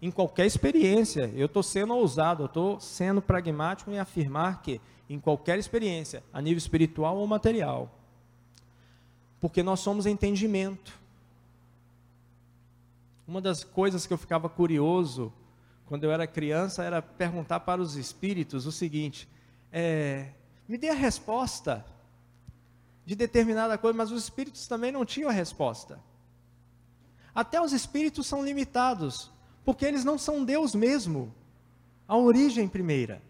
Em qualquer experiência, eu estou sendo ousado, eu estou sendo pragmático em afirmar que em qualquer experiência, a nível espiritual ou material. Porque nós somos entendimento. Uma das coisas que eu ficava curioso quando eu era criança era perguntar para os espíritos o seguinte: é, me dê a resposta de determinada coisa, mas os espíritos também não tinham a resposta. Até os espíritos são limitados, porque eles não são Deus mesmo, a origem primeira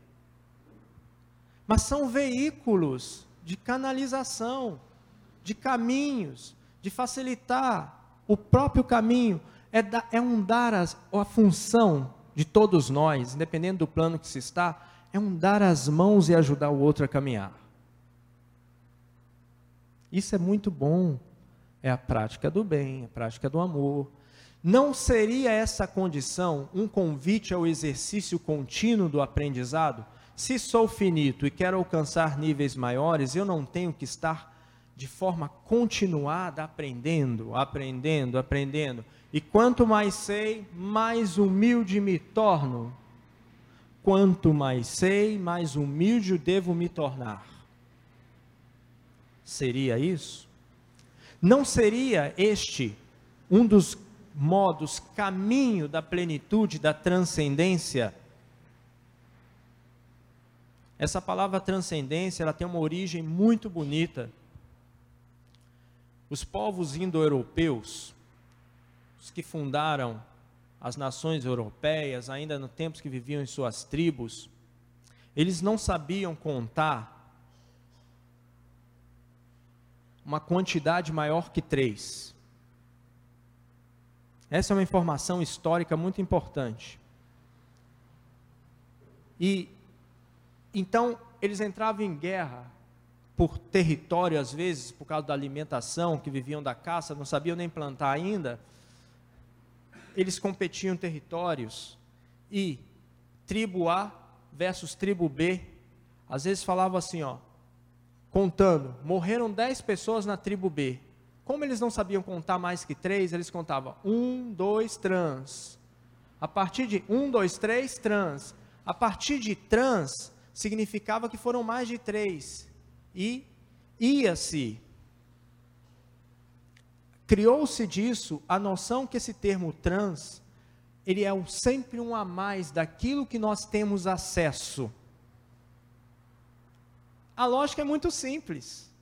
mas são veículos de canalização, de caminhos, de facilitar o próprio caminho. É, da, é um dar as, a função de todos nós, independente do plano que se está, é um dar as mãos e ajudar o outro a caminhar. Isso é muito bom. É a prática do bem, a prática do amor. Não seria essa condição um convite ao exercício contínuo do aprendizado? Se sou finito e quero alcançar níveis maiores, eu não tenho que estar de forma continuada aprendendo, aprendendo, aprendendo. E quanto mais sei, mais humilde me torno. Quanto mais sei, mais humilde devo me tornar. Seria isso? Não seria este um dos modos, caminho da plenitude, da transcendência? Essa palavra transcendência, ela tem uma origem muito bonita. Os povos indo-europeus, os que fundaram as nações europeias, ainda no tempos que viviam em suas tribos, eles não sabiam contar uma quantidade maior que três. Essa é uma informação histórica muito importante. E então, eles entravam em guerra por território, às vezes, por causa da alimentação, que viviam da caça, não sabiam nem plantar ainda. Eles competiam territórios e tribo A versus tribo B, às vezes falavam assim, ó, contando, morreram 10 pessoas na tribo B. Como eles não sabiam contar mais que três, eles contavam um, dois, trans. A partir de um, dois, três, trans. A partir de trans, significava que foram mais de três. E ia-se. Criou-se disso a noção que esse termo trans, ele é sempre um a mais daquilo que nós temos acesso. A lógica é muito simples.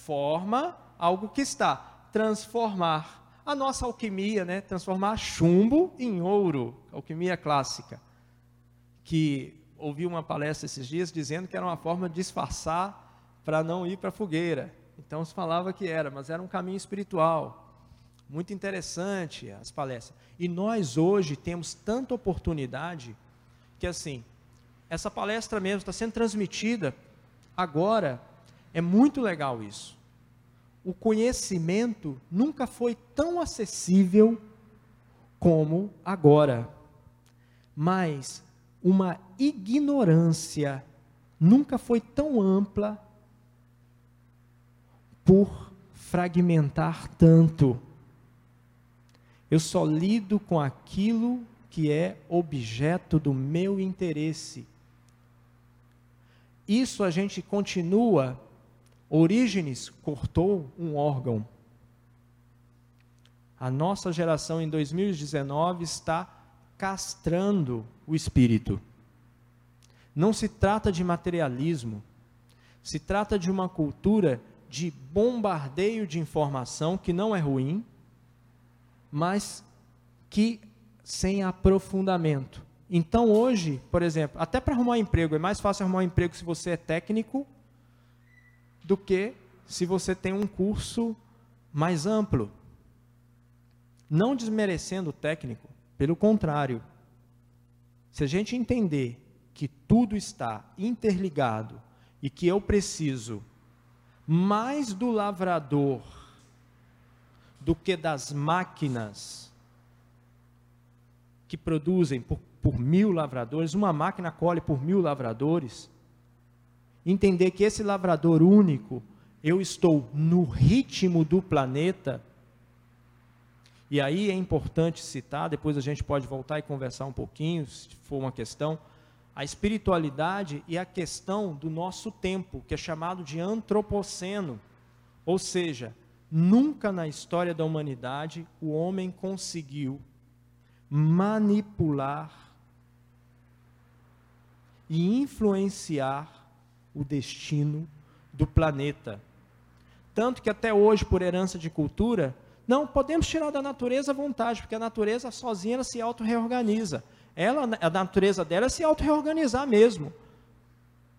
Transforma algo que está. Transformar. A nossa alquimia, né? Transformar chumbo em ouro. Alquimia clássica que ouvi uma palestra esses dias dizendo que era uma forma de disfarçar para não ir para a fogueira. Então se falava que era, mas era um caminho espiritual. Muito interessante as palestras. E nós hoje temos tanta oportunidade que assim, essa palestra mesmo está sendo transmitida agora. É muito legal isso. O conhecimento nunca foi tão acessível como agora. Mas uma ignorância nunca foi tão ampla por fragmentar tanto. Eu só lido com aquilo que é objeto do meu interesse. Isso a gente continua. Orígenes cortou um órgão. A nossa geração em 2019 está castrando o espírito. Não se trata de materialismo, se trata de uma cultura de bombardeio de informação que não é ruim, mas que sem aprofundamento. Então hoje, por exemplo, até para arrumar um emprego, é mais fácil arrumar um emprego se você é técnico do que se você tem um curso mais amplo. Não desmerecendo o técnico, pelo contrário. Se a gente entender que tudo está interligado e que eu preciso mais do lavrador do que das máquinas que produzem por, por mil lavradores, uma máquina colhe por mil lavradores. Entender que esse lavrador único, eu estou no ritmo do planeta. E aí é importante citar, depois a gente pode voltar e conversar um pouquinho, se for uma questão, a espiritualidade e a questão do nosso tempo, que é chamado de antropoceno. Ou seja, nunca na história da humanidade o homem conseguiu manipular e influenciar o destino do planeta. Tanto que até hoje, por herança de cultura, não podemos tirar da natureza a vontade, porque a natureza sozinha ela se auto-reorganiza. Ela, a natureza dela é se auto-reorganizar mesmo.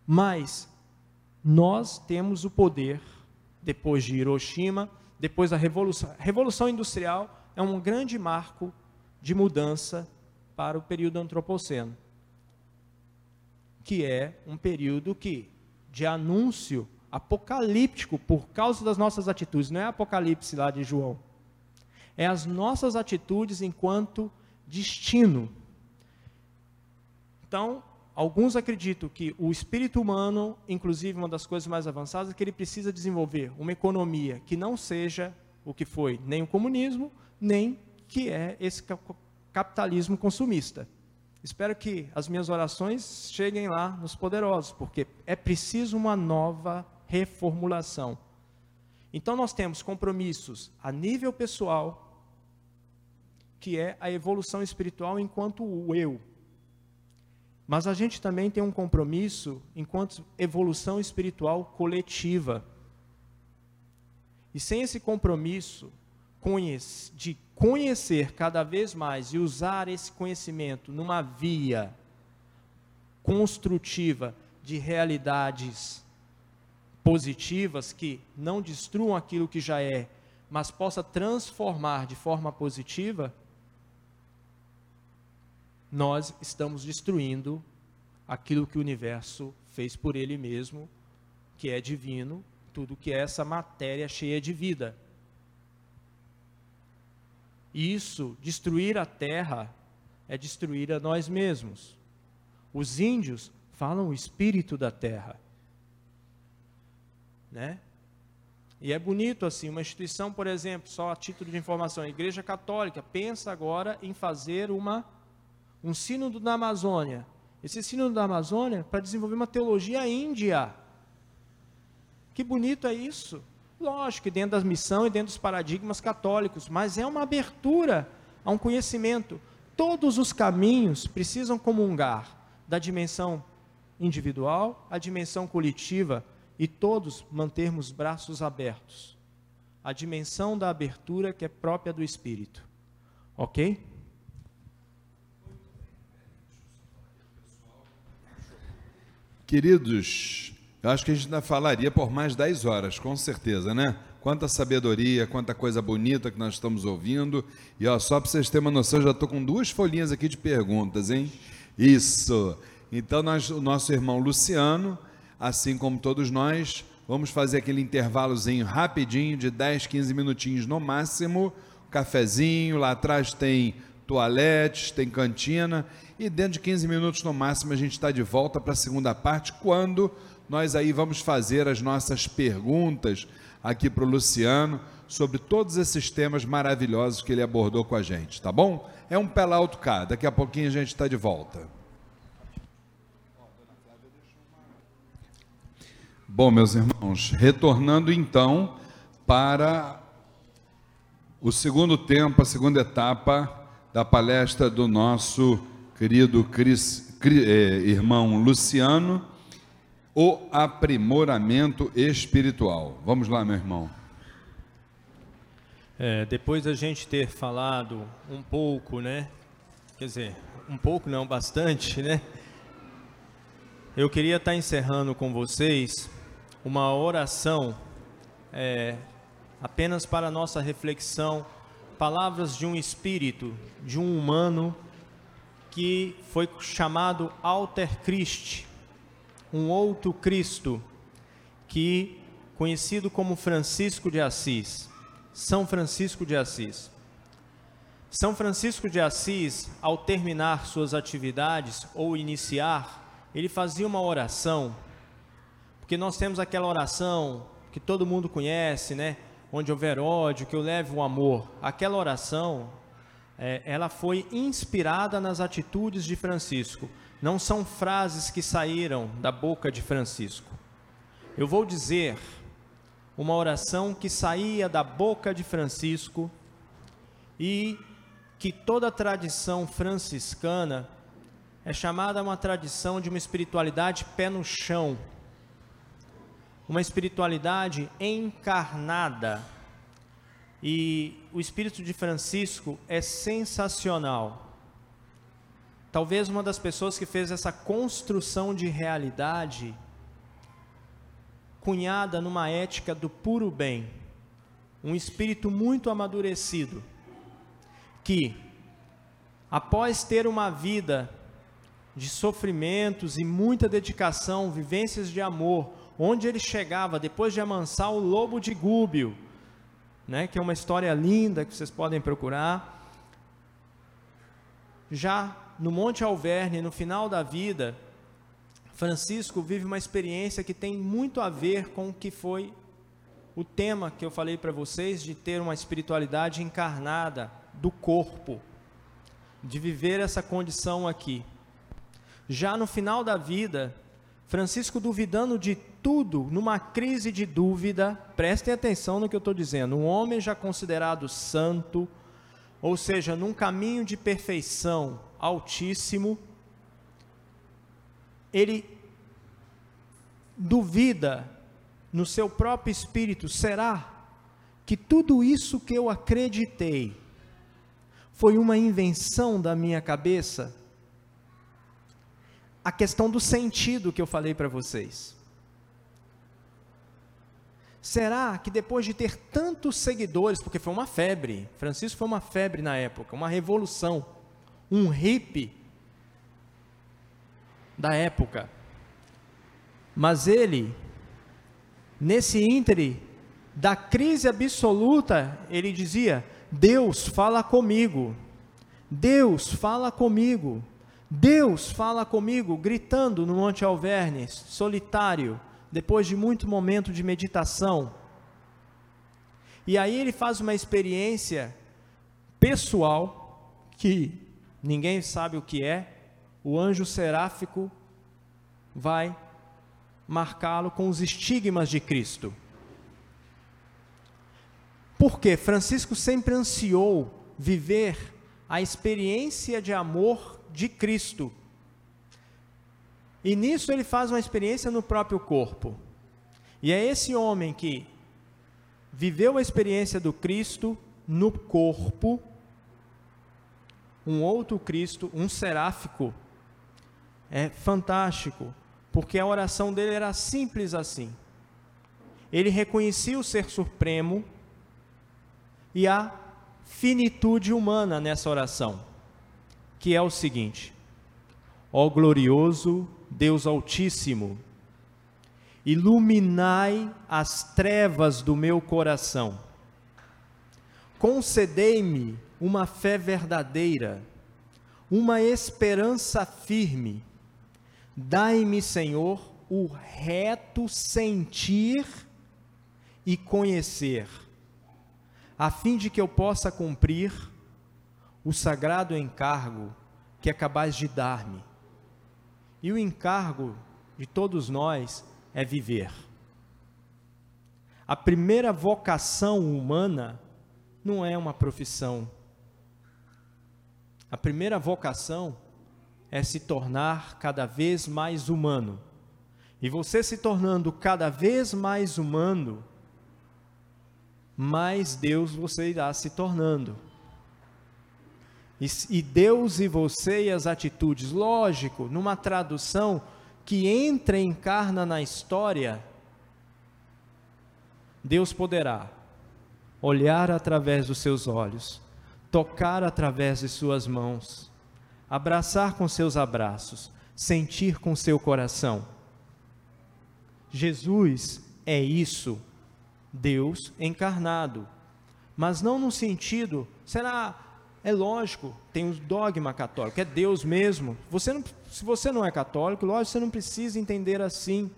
Mas nós temos o poder, depois de Hiroshima, depois da Revolução. Revolução Industrial é um grande marco de mudança para o período antropoceno, que é um período que de anúncio apocalíptico por causa das nossas atitudes, não é apocalipse lá de João. É as nossas atitudes enquanto destino. Então, alguns acreditam que o espírito humano, inclusive uma das coisas mais avançadas, é que ele precisa desenvolver uma economia que não seja o que foi nem o comunismo, nem que é esse capitalismo consumista. Espero que as minhas orações cheguem lá nos poderosos, porque é preciso uma nova reformulação. Então nós temos compromissos a nível pessoal, que é a evolução espiritual enquanto o eu, mas a gente também tem um compromisso enquanto evolução espiritual coletiva. E sem esse compromisso de conhecer cada vez mais e usar esse conhecimento numa via construtiva de realidades positivas que não destruam aquilo que já é, mas possa transformar de forma positiva, nós estamos destruindo aquilo que o universo fez por ele mesmo, que é divino, tudo que é essa matéria cheia de vida. Isso, destruir a terra, é destruir a nós mesmos. Os índios falam o espírito da terra. Né? E é bonito assim, uma instituição, por exemplo, só a título de informação, a Igreja Católica pensa agora em fazer uma um sínodo da Amazônia. Esse sínodo da Amazônia para desenvolver uma teologia índia. Que bonito é isso. Lógico dentro da missão e dentro dos paradigmas católicos, mas é uma abertura a um conhecimento. Todos os caminhos precisam comungar da dimensão individual à dimensão coletiva e todos mantermos braços abertos. A dimensão da abertura que é própria do espírito. OK? Queridos, eu acho que a gente ainda falaria por mais 10 horas, com certeza, né? Quanta sabedoria, quanta coisa bonita que nós estamos ouvindo. E ó, só para vocês terem uma noção, já estou com duas folhinhas aqui de perguntas, hein? Isso. Então, nós, o nosso irmão Luciano, assim como todos nós, vamos fazer aquele intervalozinho rapidinho, de 10, 15 minutinhos no máximo. Cafezinho, lá atrás tem toaletes, tem cantina e dentro de 15 minutos no máximo a gente está de volta para a segunda parte, quando nós aí vamos fazer as nossas perguntas aqui para o Luciano sobre todos esses temas maravilhosos que ele abordou com a gente, tá bom? É um pé lá alto cá, daqui a pouquinho a gente está de volta. Bom, meus irmãos, retornando então para o segundo tempo, a segunda etapa da palestra do nosso querido Cris, eh, irmão Luciano, o aprimoramento espiritual. Vamos lá, meu irmão. É, depois da gente ter falado um pouco, né? Quer dizer, um pouco não, bastante, né? Eu queria estar encerrando com vocês uma oração é, apenas para nossa reflexão, palavras de um espírito, de um humano que foi chamado Alter Christ, um outro Cristo, que conhecido como Francisco de Assis. São Francisco de Assis. São Francisco de Assis, ao terminar suas atividades ou iniciar, ele fazia uma oração, porque nós temos aquela oração que todo mundo conhece, né? Onde houver ódio, que eu leve o amor. Aquela oração, é, ela foi inspirada nas atitudes de Francisco. Não são frases que saíram da boca de Francisco. Eu vou dizer uma oração que saía da boca de Francisco e que toda a tradição franciscana é chamada uma tradição de uma espiritualidade pé no chão, uma espiritualidade encarnada. E o espírito de Francisco é sensacional. Talvez uma das pessoas que fez essa construção de realidade cunhada numa ética do puro bem, um espírito muito amadurecido, que, após ter uma vida de sofrimentos e muita dedicação, vivências de amor, onde ele chegava depois de amansar o lobo de Gúbio, né, que é uma história linda que vocês podem procurar. Já no Monte Alverne, no final da vida, Francisco vive uma experiência que tem muito a ver com o que foi o tema que eu falei para vocês de ter uma espiritualidade encarnada do corpo, de viver essa condição aqui. Já no final da vida, Francisco duvidando de tudo, numa crise de dúvida, prestem atenção no que eu estou dizendo, um homem já considerado santo, ou seja, num caminho de perfeição altíssimo, ele duvida no seu próprio espírito: será que tudo isso que eu acreditei foi uma invenção da minha cabeça? A questão do sentido que eu falei para vocês. Será que depois de ter tantos seguidores, porque foi uma febre, Francisco foi uma febre na época, uma revolução, um hippie, da época. Mas ele, nesse íntere da crise absoluta, ele dizia: Deus fala comigo, Deus fala comigo, Deus fala comigo, gritando no Monte Alverne, solitário, depois de muito momento de meditação. E aí ele faz uma experiência pessoal que ninguém sabe o que é, o anjo seráfico vai marcá-lo com os estigmas de Cristo. Porque Francisco sempre ansiou viver a experiência de amor de Cristo. E nisso ele faz uma experiência no próprio corpo. E é esse homem que viveu a experiência do Cristo no corpo, um outro Cristo, um seráfico, é fantástico, porque a oração dele era simples assim. Ele reconhecia o ser supremo e a finitude humana nessa oração, que é o seguinte: Ó glorioso Deus Altíssimo, iluminai as trevas do meu coração, concedei-me uma fé verdadeira, uma esperança firme. Dai-me, Senhor, o reto sentir e conhecer, a fim de que eu possa cumprir o sagrado encargo que é capaz de dar-me. E o encargo de todos nós é viver. A primeira vocação humana não é uma profissão. A primeira vocação é se tornar cada vez mais humano. E você se tornando cada vez mais humano, mais Deus você irá se tornando. E, Deus e você e as atitudes, lógico, numa tradução que entra e encarna na história, Deus poderá olhar através dos seus olhos, tocar através de suas mãos, abraçar com seus abraços, sentir com seu coração. Jesus é isso, Deus encarnado, mas não no sentido, será é lógico, tem o dogma católico, é Deus mesmo. Você não, se você não é católico, lógico, você não precisa entender assim.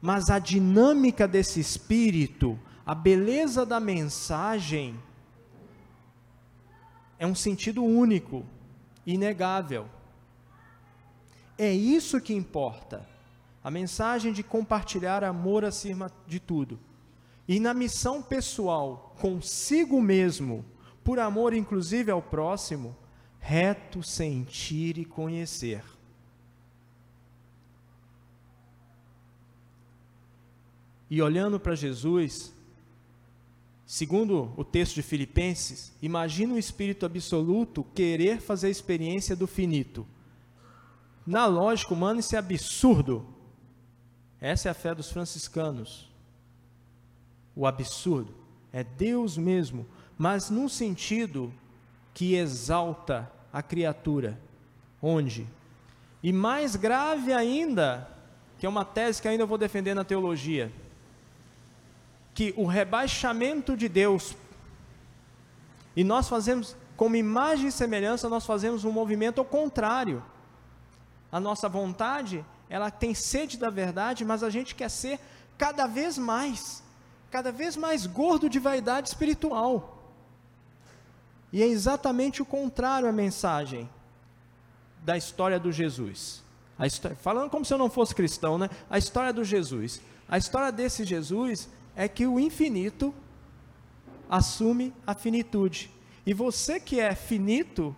Mas a dinâmica desse espírito, a beleza da mensagem, é um sentido único, inegável. É isso que importa. A mensagem de compartilhar amor acima de tudo. E na missão pessoal, consigo mesmo, por amor inclusive ao próximo, reto sentir e conhecer. E olhando para Jesus, segundo o texto de Filipenses, imagina o espírito absoluto querer fazer a experiência do finito. Na lógica humana, isso é absurdo. Essa é a fé dos franciscanos. O absurdo é Deus mesmo mas num sentido que exalta a criatura. Onde? E mais grave ainda, que é uma tese que ainda vou defender na teologia, que o rebaixamento de Deus, e nós fazemos, como imagem e semelhança, nós fazemos um movimento ao contrário. A nossa vontade, ela tem sede da verdade, mas a gente quer ser cada vez mais, cada vez mais gordo de vaidade espiritual. E é exatamente o contrário a mensagem da história do Jesus. História, falando como se eu não fosse cristão, né? A história do Jesus. A história desse Jesus é que o infinito assume a finitude. E você que é finito,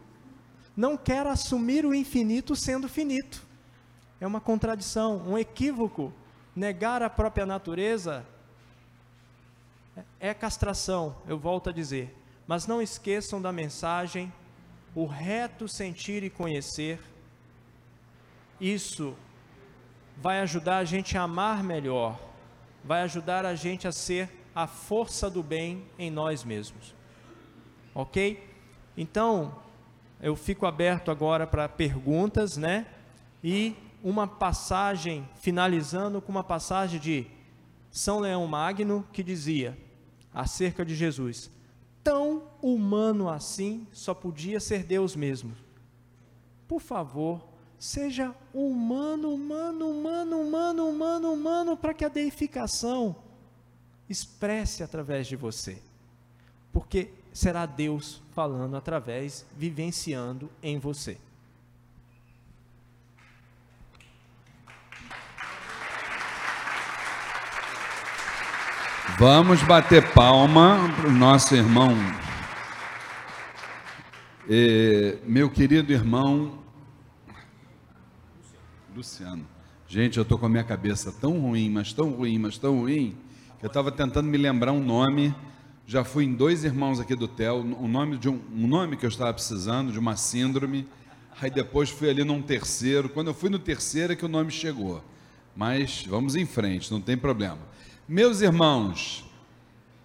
não quer assumir o infinito sendo finito. É uma contradição, um equívoco. Negar a própria natureza é castração, eu volto a dizer. Mas não esqueçam da mensagem, o reto sentir e conhecer. Isso vai ajudar a gente a amar melhor, vai ajudar a gente a ser a força do bem em nós mesmos. Ok? Então, eu fico aberto agora para perguntas, né? E uma passagem, finalizando com uma passagem de São Leão Magno que dizia acerca de Jesus: tão humano assim só podia ser Deus mesmo. Por favor, seja humano, humano, humano, humano, humano, humano, para que a deificação expresse através de você. Porque será Deus falando através, vivenciando em você. Vamos bater palma para o nosso irmão, meu querido irmão Luciano. Gente, eu estou com a minha cabeça tão ruim, mas tão ruim, mas tão ruim, que eu estava tentando me lembrar um nome. Já fui em dois irmãos aqui do TEL, um nome, de um, um nome que eu estava precisando, de uma síndrome. Aí depois fui ali num terceiro. Quando eu fui no terceiro é que o nome chegou. Mas vamos em frente, não tem problema. Meus irmãos,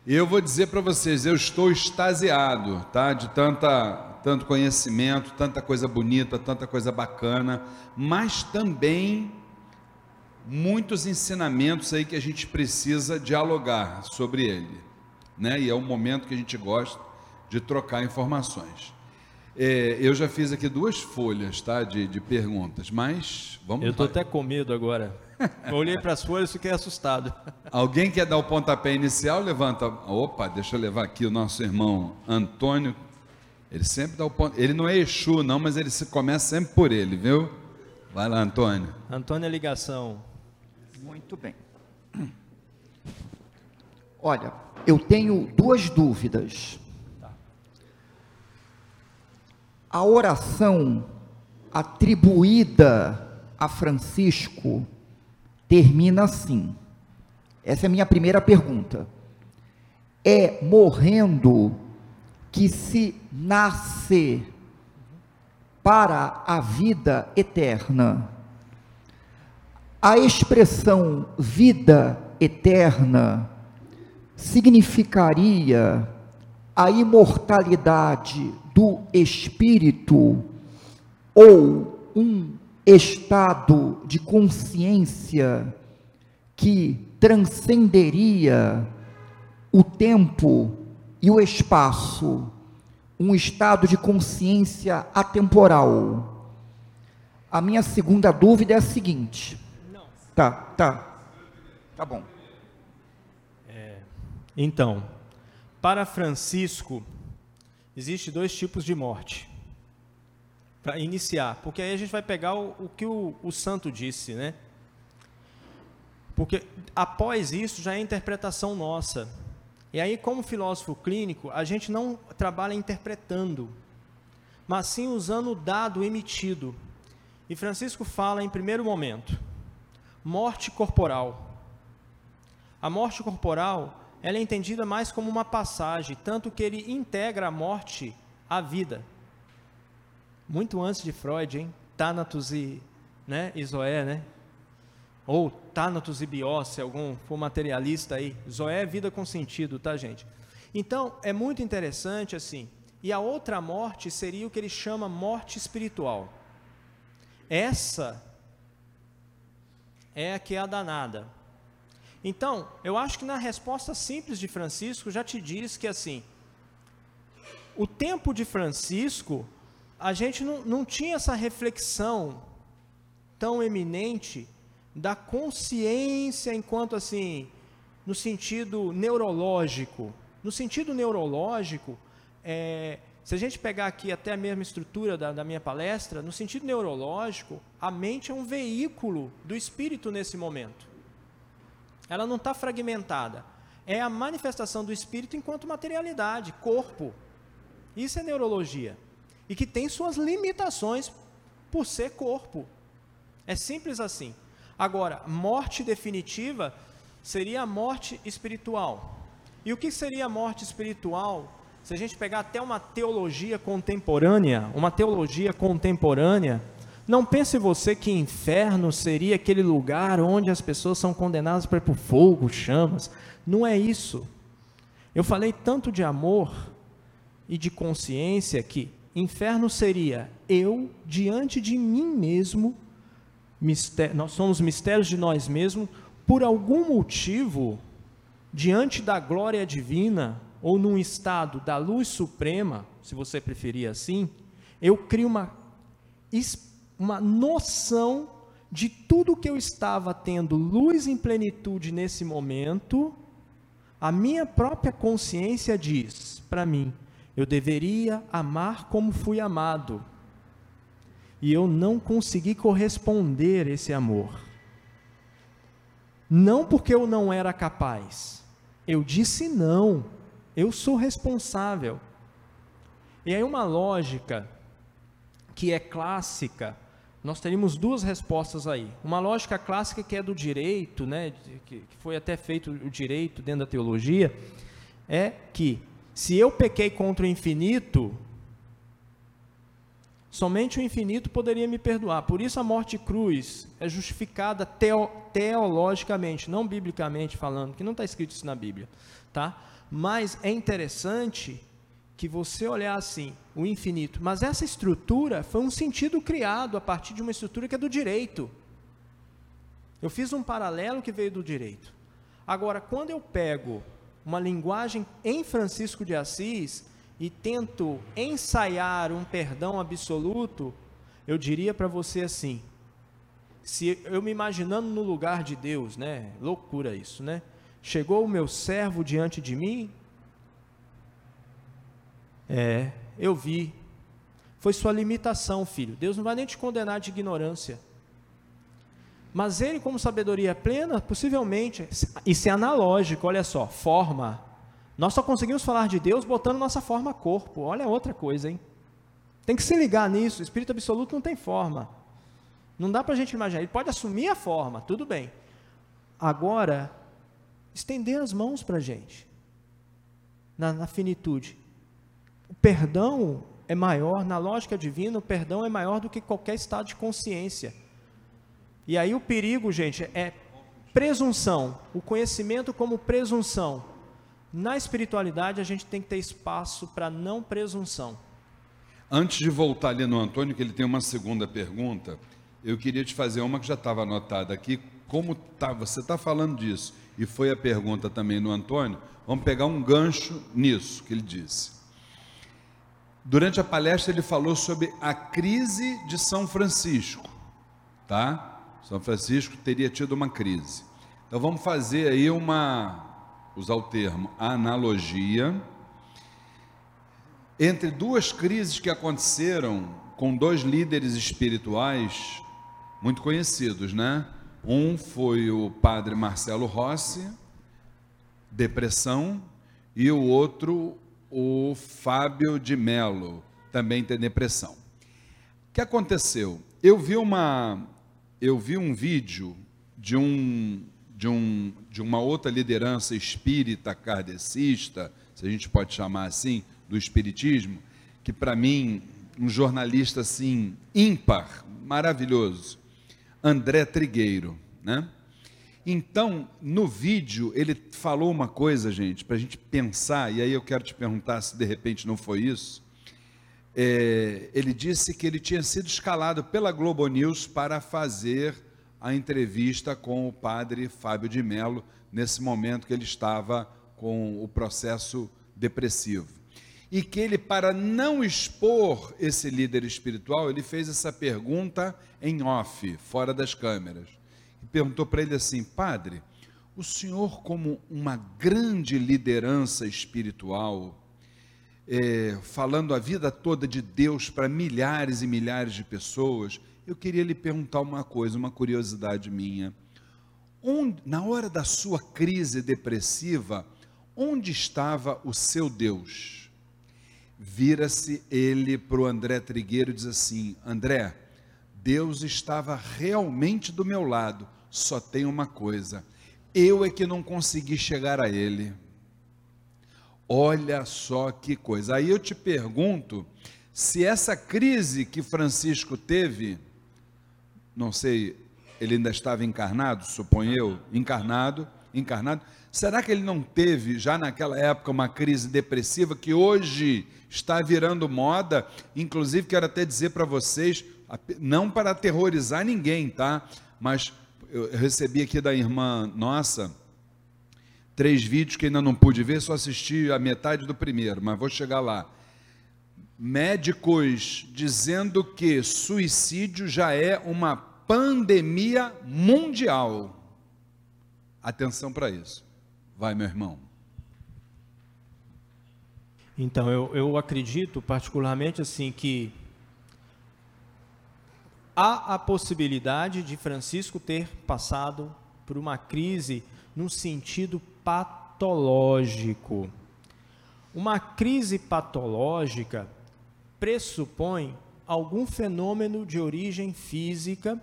eu vou dizer para vocês, eu estou extasiado, tá? De tanta, tanto conhecimento, tanta coisa bonita, tanta coisa bacana, mas também muitos ensinamentos aí que a gente precisa dialogar sobre ele, né? E é um momento que a gente gosta de trocar informações. É, eu já fiz aqui duas folhas tá, de, de perguntas, mas vamos Eu estou até com medo agora. Eu olhei para as folhas e fiquei assustado. Alguém quer dar o pontapé inicial? Levanta. Opa, deixa eu levar aqui o nosso irmão Antônio. Ele sempre dá o ponto. Ele não é Exu, não, mas ele se começa sempre por ele, viu? Vai lá, Antônio. Antônio, a ligação. Muito bem. Olha, eu tenho duas dúvidas. A oração atribuída a Francisco termina assim. Essa é a minha primeira pergunta. É morrendo que se nasce para a vida eterna. A expressão vida eterna significaria a imortalidade do espírito ou um estado de consciência que transcenderia o tempo e o espaço, um estado de consciência atemporal. A minha segunda dúvida é a seguinte. Não. Tá, tá. Tá bom. É, então, para Francisco, existe dois tipos de morte para iniciar, porque aí a gente vai pegar o, o que o, o, santo disse, né? Porque após isso já é interpretação nossa. E aí, como filósofo clínico, a gente não trabalha interpretando, mas sim usando o dado emitido. E Francisco fala em primeiro momento, morte corporal. A morte corporal, ela é entendida mais como uma passagem, tanto que ele integra a morte à vida muito antes de Freud, hein? Thanatos e, né, Zoé, né? Ou Thanatos e Bios, se algum for materialista aí. Zoé é vida com sentido, tá, gente? Então, é muito interessante assim. E a outra morte seria o que ele chama morte espiritual. Essa é a que é a danada. Então, eu acho que na resposta simples de Francisco já te diz que assim, o tempo de Francisco a gente não, não tinha essa reflexão tão eminente da consciência enquanto assim, no sentido neurológico. No sentido neurológico, é, se a gente pegar aqui até a mesma estrutura da, da minha palestra, no sentido neurológico, a mente é um veículo do espírito nesse momento. Ela não está fragmentada. É a manifestação do espírito enquanto materialidade, corpo. Isso é neurologia e que tem suas limitações por ser corpo. É simples assim. Agora, morte definitiva seria a morte espiritual. E o que seria a morte espiritual? Se a gente pegar até uma teologia contemporânea, uma teologia contemporânea, não pense você que inferno seria aquele lugar onde as pessoas são condenadas para o fogo, chamas. Não é isso. Eu falei tanto de amor e de consciência que Inferno seria eu diante de mim mesmo, nós somos mistérios de nós mesmos, por algum motivo, diante da glória divina, ou num estado da luz suprema, se você preferir assim, eu crio uma, uma noção de tudo que eu estava tendo luz em plenitude nesse momento, a minha própria consciência diz para mim: eu deveria amar como fui amado. E eu não consegui corresponder esse amor. Não porque eu não era capaz. Eu disse não. Eu sou responsável. E aí uma lógica que é clássica, nós teríamos duas respostas aí. Uma lógica clássica que é do direito, né, que foi até feito o direito dentro da teologia, é que se eu pequei contra o infinito, somente o infinito poderia me perdoar. Por isso a morte cruz é justificada teo, teologicamente, não biblicamente falando, que não está escrito isso na Bíblia, tá? Mas é interessante que você olhar assim, o infinito. Mas essa estrutura foi um sentido criado a partir de uma estrutura que é do direito. Eu fiz um paralelo que veio do direito. Agora, quando eu pego uma linguagem em Francisco de Assis, e tento ensaiar um perdão absoluto, eu diria para você assim: se eu me imaginando no lugar de Deus, né? Loucura isso, né? Chegou o meu servo diante de mim? É, eu vi. Foi sua limitação, filho. Deus não vai nem te condenar de ignorância. Mas ele, como sabedoria plena, possivelmente, isso é analógico, olha só, forma. Nós só conseguimos falar de Deus botando nossa forma corpo. Olha outra coisa, hein? Tem que se ligar nisso. O Espírito Absoluto não tem forma. Não dá para a gente imaginar. Ele pode assumir a forma, tudo bem. Agora, estender as mãos para a gente, na, na finitude. O perdão é maior, na lógica divina, o perdão é maior do que qualquer estado de consciência. E aí o perigo, gente, é presunção, o conhecimento como presunção. Na espiritualidade, a gente tem que ter espaço para não presunção. Antes de voltar ali no Antônio, que ele tem uma segunda pergunta, eu queria te fazer uma que já estava anotada aqui. Como tá, você está falando disso, e foi a pergunta também no Antônio, vamos pegar um gancho nisso que ele disse. Durante a palestra, ele falou sobre a crise de São Francisco, tá? São Francisco teria tido uma crise. Então vamos fazer aí uma, usar o termo, analogia entre duas crises que aconteceram com dois líderes espirituais muito conhecidos, né? Um foi o padre Marcelo Rossi, depressão, e o outro o Fábio de Mello, também tem depressão. O que aconteceu? Eu vi uma eu vi um vídeo de um de um de uma outra liderança espírita kardecista, se a gente pode chamar assim, do espiritismo, que para mim um jornalista assim ímpar, maravilhoso, André Trigueiro, né? Então, no vídeo, ele falou uma coisa, gente, para a gente pensar, e aí eu quero te perguntar se de repente não foi isso é, ele disse que ele tinha sido escalado pela Globo News para fazer a entrevista com o padre Fábio de Mello, nesse momento que ele estava com o processo depressivo. E que ele, para não expor esse líder espiritual, ele fez essa pergunta em off, fora das câmeras. E perguntou para ele assim: Padre, o senhor, como uma grande liderança espiritual, é, falando a vida toda de Deus para milhares e milhares de pessoas, eu queria lhe perguntar uma coisa, uma curiosidade minha. Onde, na hora da sua crise depressiva, onde estava o seu Deus? Vira-se ele para o André Trigueiro e diz assim: André, Deus estava realmente do meu lado, só tem uma coisa: eu é que não consegui chegar a ele. Olha só que coisa. Aí eu te pergunto se essa crise que Francisco teve, não sei, ele ainda estava encarnado, suponho eu, encarnado, encarnado. Será que ele não teve já naquela época uma crise depressiva que hoje está virando moda? Inclusive quero até dizer para vocês, não para aterrorizar ninguém, tá? Mas eu recebi aqui da irmã nossa, três vídeos que ainda não pude ver, só assisti a metade do primeiro, mas vou chegar lá. Médicos dizendo que suicídio já é uma pandemia mundial. Atenção para isso. Vai, meu irmão. Então, eu, eu acredito particularmente assim que há a possibilidade de Francisco ter passado por uma crise no sentido patológico. Uma crise patológica pressupõe algum fenômeno de origem física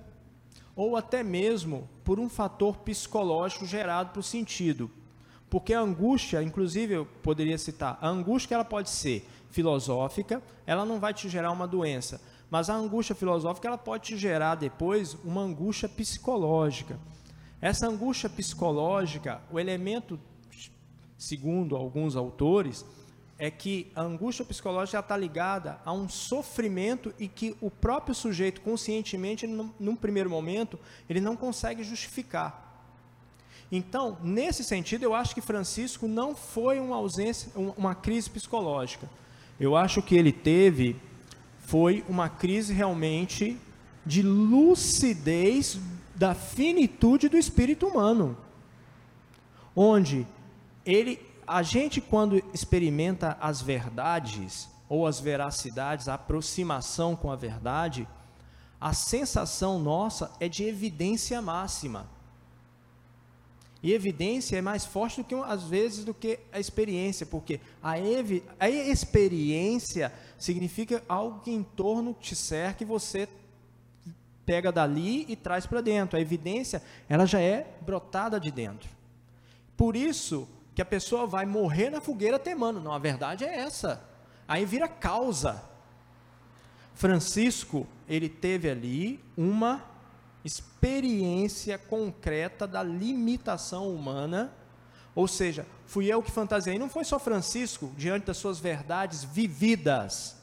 ou até mesmo por um fator psicológico gerado por sentido. Porque a angústia, inclusive eu poderia citar, a angústia ela pode ser filosófica, ela não vai te gerar uma doença, mas a angústia filosófica ela pode te gerar depois uma angústia psicológica. Essa angústia psicológica, o elemento, segundo alguns autores, é que a angústia psicológica está ligada a um sofrimento e que o próprio sujeito, conscientemente, num, num primeiro momento, ele não consegue justificar. Então, nesse sentido, eu acho que Francisco não foi uma ausência, uma crise psicológica. Eu acho que ele teve foi uma crise realmente de lucidez da finitude do espírito humano, onde ele, a gente quando experimenta as verdades ou as veracidades, a aproximação com a verdade, a sensação nossa é de evidência máxima. E evidência é mais forte do que às vezes do que a experiência, porque a, evi, a experiência significa algo que em torno te cerca e você pega dali e traz para dentro. A evidência, ela já é brotada de dentro. Por isso que a pessoa vai morrer na fogueira temando. Não, a verdade é essa. Aí vira causa. Francisco, ele teve ali uma experiência concreta da limitação humana, ou seja, fui eu que fantasiei, não foi só Francisco, diante das suas verdades vividas.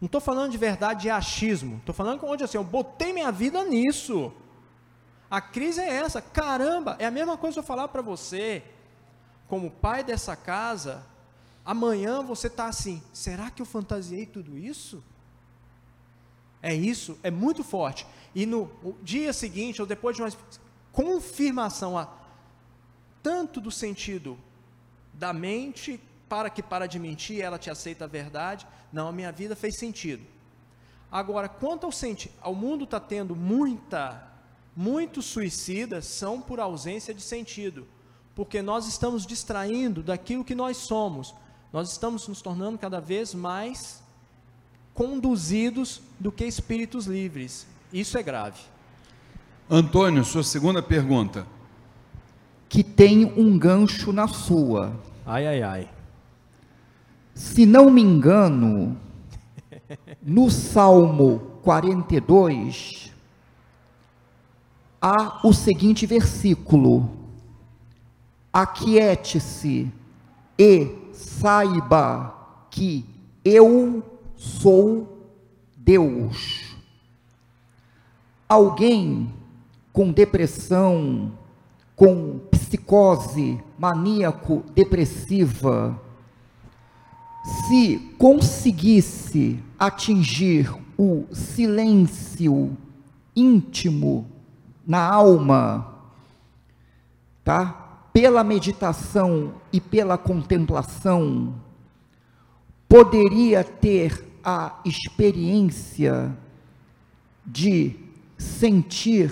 Não estou falando de verdade de achismo, estou falando onde assim, eu botei minha vida nisso. A crise é essa, caramba, é a mesma coisa que eu falar para você, como pai dessa casa, amanhã você está assim, será que eu fantasiei tudo isso? É isso, é muito forte. E no dia seguinte, ou depois de uma confirmação, a, tanto do sentido da mente, para que para de mentir, ela te aceita a verdade. Não, a minha vida fez sentido. Agora, quanto ao sentido, ao mundo está tendo muita, muitos suicidas são por ausência de sentido, porque nós estamos distraindo daquilo que nós somos. Nós estamos nos tornando cada vez mais conduzidos do que espíritos livres. Isso é grave. Antônio, sua segunda pergunta. Que tem um gancho na sua. Ai, ai, ai. Se não me engano, *laughs* no Salmo 42, há o seguinte versículo: Aquiete-se e saiba que eu sou Deus. Alguém com depressão, com psicose maníaco-depressiva, se conseguisse atingir o silêncio íntimo na alma, tá? Pela meditação e pela contemplação, poderia ter a experiência de sentir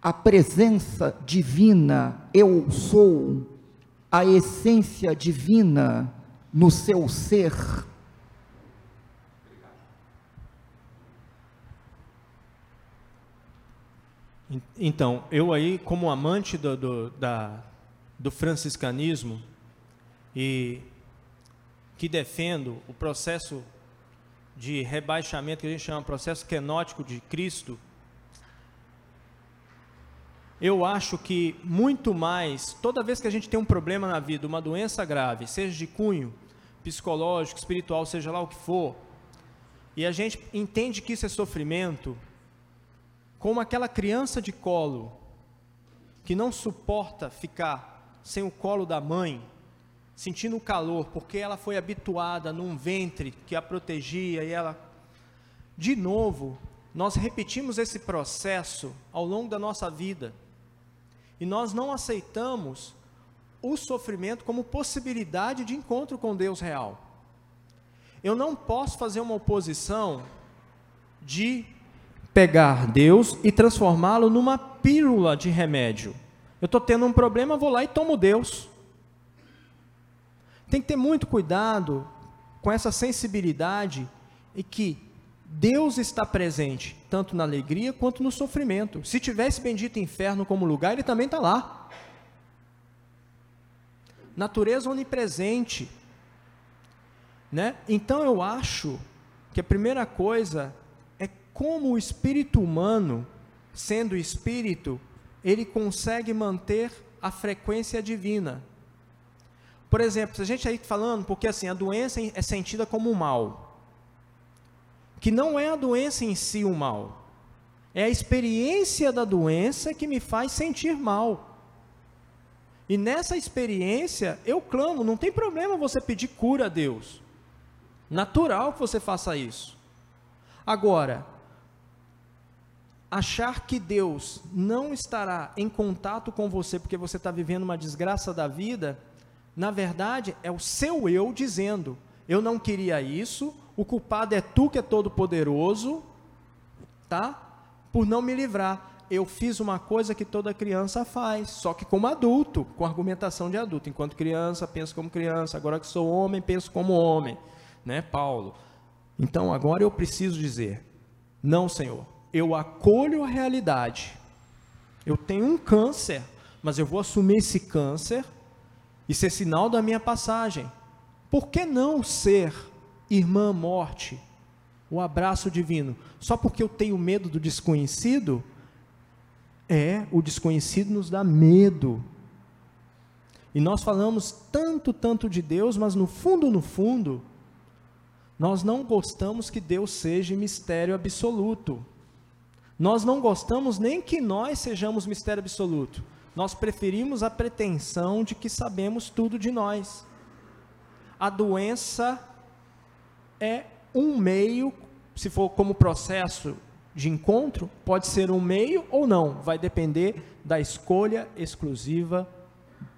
a presença divina, eu sou, a essência divina no seu ser. Então, eu aí, como amante do, do, da, do franciscanismo e que defendo o processo de rebaixamento que a gente chama processo kenótico de Cristo, eu acho que muito mais, toda vez que a gente tem um problema na vida, uma doença grave, seja de cunho psicológico, espiritual, seja lá o que for, e a gente entende que isso é sofrimento, como aquela criança de colo que não suporta ficar sem o colo da mãe, sentindo o calor, porque ela foi habituada num ventre que a protegia e ela. De novo, nós repetimos esse processo ao longo da nossa vida e nós não aceitamos o sofrimento como possibilidade de encontro com Deus real. Eu não posso fazer uma oposição de pegar Deus e transformá-lo numa pílula de remédio. Eu estou tendo um problema, vou lá e tomo Deus. Tem que ter muito cuidado com essa sensibilidade e que Deus está presente tanto na alegria quanto no sofrimento. Se tivesse bendito inferno como lugar, ele também está lá. Natureza onipresente. Né? Então eu acho que a primeira coisa como o espírito humano, sendo espírito, ele consegue manter a frequência divina. Por exemplo, se a gente aí falando, porque assim, a doença é sentida como um mal, que não é a doença em si o mal, é a experiência da doença que me faz sentir mal. E nessa experiência, eu clamo, não tem problema você pedir cura a Deus. Natural que você faça isso. Agora, achar que Deus não estará em contato com você porque você está vivendo uma desgraça da vida, na verdade é o seu eu dizendo: eu não queria isso, o culpado é tu que é todo poderoso, tá? Por não me livrar. Eu fiz uma coisa que toda criança faz, só que como adulto, com argumentação de adulto. Enquanto criança, penso como criança, agora que sou homem, penso como homem, né, Paulo? Então agora eu preciso dizer: não, Senhor, eu acolho a realidade. Eu tenho um câncer, mas eu vou assumir esse câncer e ser sinal da minha passagem. Por que não ser irmã morte, o abraço divino? Só porque eu tenho medo do desconhecido? É, o desconhecido nos dá medo. E nós falamos tanto, tanto de Deus, mas no fundo, no fundo, nós não gostamos que Deus seja mistério absoluto. Nós não gostamos nem que nós sejamos mistério absoluto. Nós preferimos a pretensão de que sabemos tudo de nós. A doença é um meio, se for como processo de encontro, pode ser um meio ou não, vai depender da escolha exclusiva,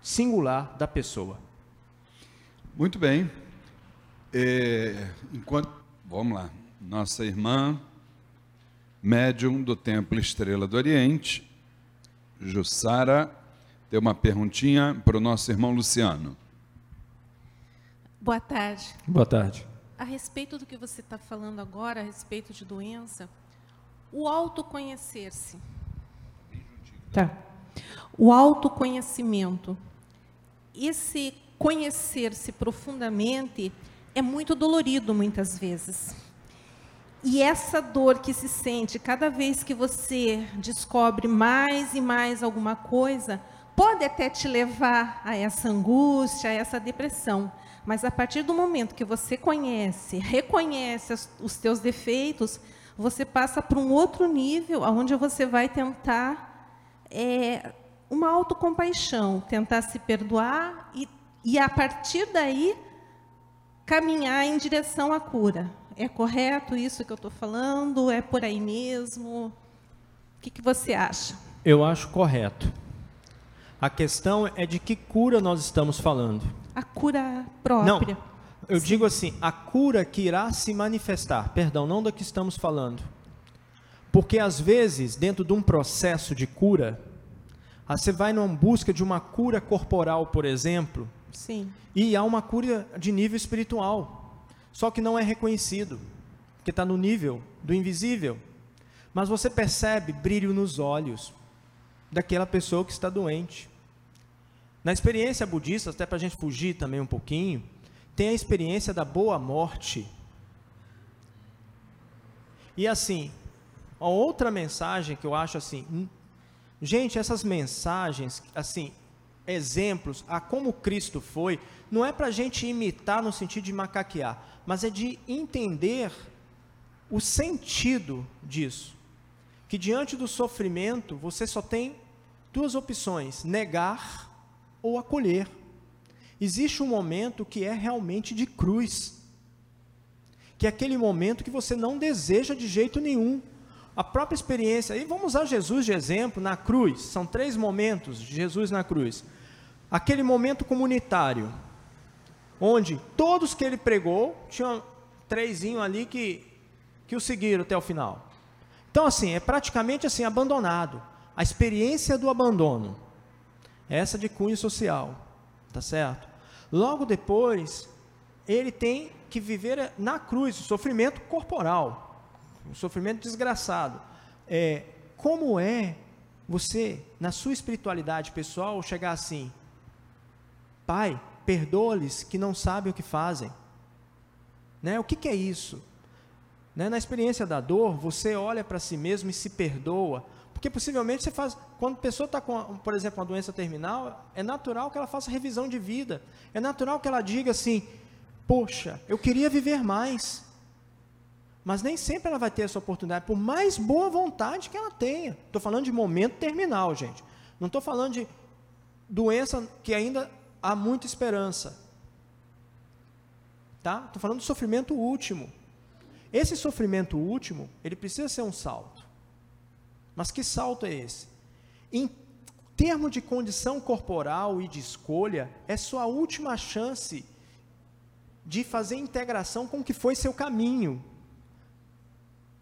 singular da pessoa. Muito bem. É, enquanto, vamos lá, nossa irmã médium do Templo Estrela do Oriente, Jussara, tem uma perguntinha para o nosso irmão Luciano. Boa tarde. Boa tarde. A respeito do que você está falando agora, a respeito de doença, o autoconhecer-se. Tá. O autoconhecimento. Esse conhecer-se profundamente é muito dolorido muitas vezes. E essa dor que se sente cada vez que você descobre mais e mais alguma coisa, pode até te levar a essa angústia, a essa depressão. Mas a partir do momento que você conhece, reconhece os teus defeitos, você passa para um outro nível, onde você vai tentar é, uma autocompaixão, tentar se perdoar e, e, a partir daí, caminhar em direção à cura. É correto isso que eu estou falando? É por aí mesmo? O que, que você acha? Eu acho correto. A questão é de que cura nós estamos falando. A cura própria. Não, eu Sim. digo assim, a cura que irá se manifestar. Perdão, não da que estamos falando. Porque às vezes, dentro de um processo de cura, você vai numa busca de uma cura corporal, por exemplo. Sim. E há uma cura de nível espiritual. Só que não é reconhecido, porque está no nível do invisível. Mas você percebe brilho nos olhos daquela pessoa que está doente. Na experiência budista, até para a gente fugir também um pouquinho, tem a experiência da boa morte. E assim, a outra mensagem que eu acho assim, hum, gente, essas mensagens, assim, exemplos a como Cristo foi, não é para a gente imitar no sentido de macaquear, mas é de entender o sentido disso. Que diante do sofrimento, você só tem duas opções: negar ou acolher. Existe um momento que é realmente de cruz, que é aquele momento que você não deseja de jeito nenhum. A própria experiência, e vamos usar Jesus de exemplo na cruz, são três momentos de Jesus na cruz. Aquele momento comunitário, onde todos que ele pregou, tinham trêsinho ali que, que o seguiram até o final. Então, assim, é praticamente assim, abandonado. A experiência do abandono. Essa de cunho social, tá certo? Logo depois, ele tem que viver na cruz, o sofrimento corporal, o sofrimento desgraçado. É, como é você, na sua espiritualidade pessoal, chegar assim, Pai, perdoa-lhes que não sabem o que fazem. Né? O que, que é isso? Né? Na experiência da dor, você olha para si mesmo e se perdoa, porque possivelmente você faz, quando a pessoa está com, por exemplo, uma doença terminal, é natural que ela faça revisão de vida, é natural que ela diga assim: Poxa, eu queria viver mais. Mas nem sempre ela vai ter essa oportunidade, por mais boa vontade que ela tenha. Estou falando de momento terminal, gente. Não estou falando de doença que ainda há muita esperança. tá? Estou falando do sofrimento último. Esse sofrimento último, ele precisa ser um salto. Mas que salto é esse? Em termos de condição corporal e de escolha, é sua última chance de fazer integração com o que foi seu caminho.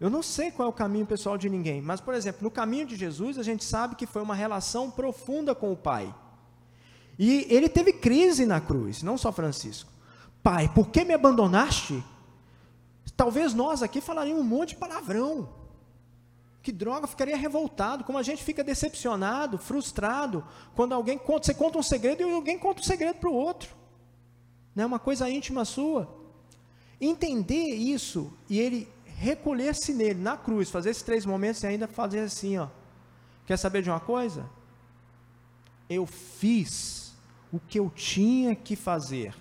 Eu não sei qual é o caminho pessoal de ninguém, mas, por exemplo, no caminho de Jesus, a gente sabe que foi uma relação profunda com o Pai. E ele teve crise na cruz, não só Francisco. Pai, por que me abandonaste? Talvez nós aqui falaríamos um monte de palavrão. Que droga, ficaria revoltado, como a gente fica decepcionado, frustrado, quando alguém conta, você conta um segredo e alguém conta um segredo para o outro. Não é uma coisa íntima sua. Entender isso e ele recolher-se nele, na cruz, fazer esses três momentos e ainda fazer assim, ó. Quer saber de uma coisa? Eu fiz o que eu tinha que fazer.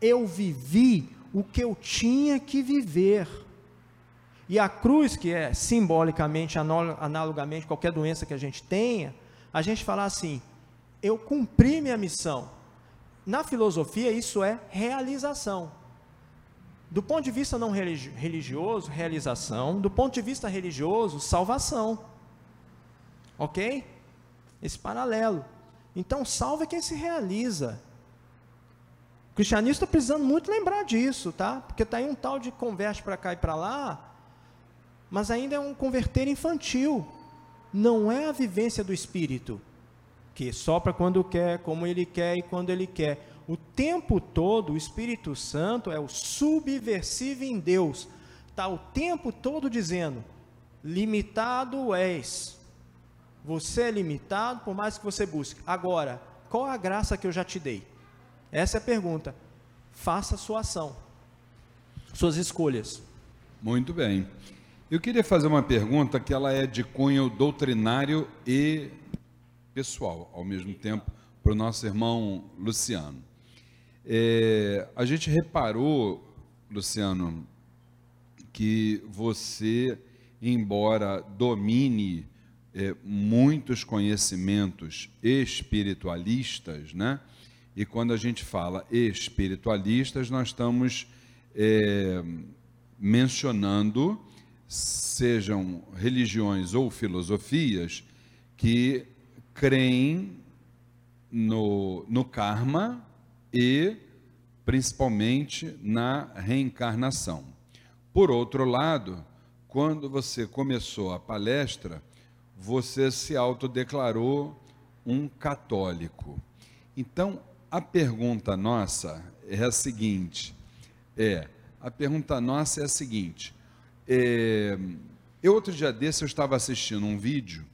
Eu vivi o que eu tinha que viver. E a cruz, que é simbolicamente, analogamente, qualquer doença que a gente tenha, a gente fala assim: eu cumpri minha missão. Na filosofia, isso é realização. Do ponto de vista não religioso, realização. Do ponto de vista religioso, salvação. Ok? Esse paralelo. Então, salva é quem se realiza. O cristianismo está precisando muito lembrar disso, tá? Porque está aí um tal de converte para cá e para lá, mas ainda é um converter infantil. Não é a vivência do Espírito, que sopra quando quer, como ele quer e quando ele quer o tempo todo o Espírito Santo é o subversivo em Deus. Está o tempo todo dizendo: limitado és. Você é limitado por mais que você busque. Agora, qual a graça que eu já te dei? Essa é a pergunta. Faça a sua ação, suas escolhas. Muito bem. Eu queria fazer uma pergunta que ela é de cunho doutrinário e pessoal, ao mesmo tempo, para o nosso irmão Luciano. É, a gente reparou, Luciano, que você, embora domine é, muitos conhecimentos espiritualistas, né? E quando a gente fala espiritualistas, nós estamos é, mencionando, sejam religiões ou filosofias, que creem no, no karma e principalmente na reencarnação. Por outro lado, quando você começou a palestra, você se autodeclarou um católico. Então, a pergunta nossa é a seguinte: é, a pergunta nossa é a seguinte. É, eu outro dia desse eu estava assistindo um vídeo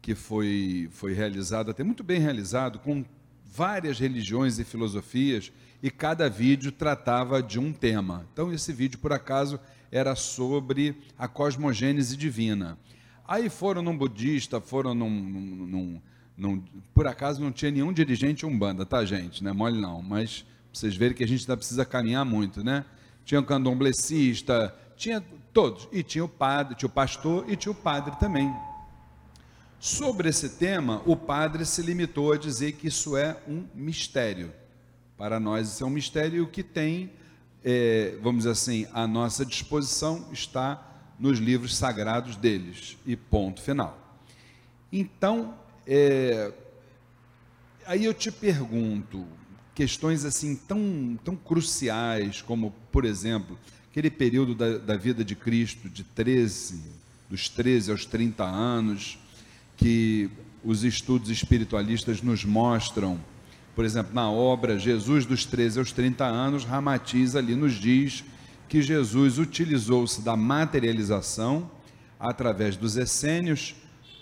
que foi, foi realizado, até muito bem realizado, com várias religiões e filosofias e cada vídeo tratava de um tema. Então, esse vídeo, por acaso, era sobre a cosmogênese divina. Aí foram num budista, foram num, num, num, Por acaso não tinha nenhum dirigente umbanda, tá, gente? Não é mole não, mas vocês verem que a gente ainda precisa caminhar muito, né? Tinha o candomblessista, tinha todos. E tinha o padre, tinha o pastor e tinha o padre também. Sobre esse tema, o padre se limitou a dizer que isso é um mistério. Para nós, isso é um mistério e o que tem, é, vamos dizer assim, à nossa disposição está nos livros sagrados deles. E ponto final. Então, é, aí eu te pergunto, questões assim tão, tão cruciais, como, por exemplo, aquele período da, da vida de Cristo, de 13, dos 13 aos 30 anos que os estudos espiritualistas nos mostram. Por exemplo, na obra Jesus dos 13 aos 30 anos, Ramatiz ali nos diz que Jesus utilizou-se da materialização através dos essênios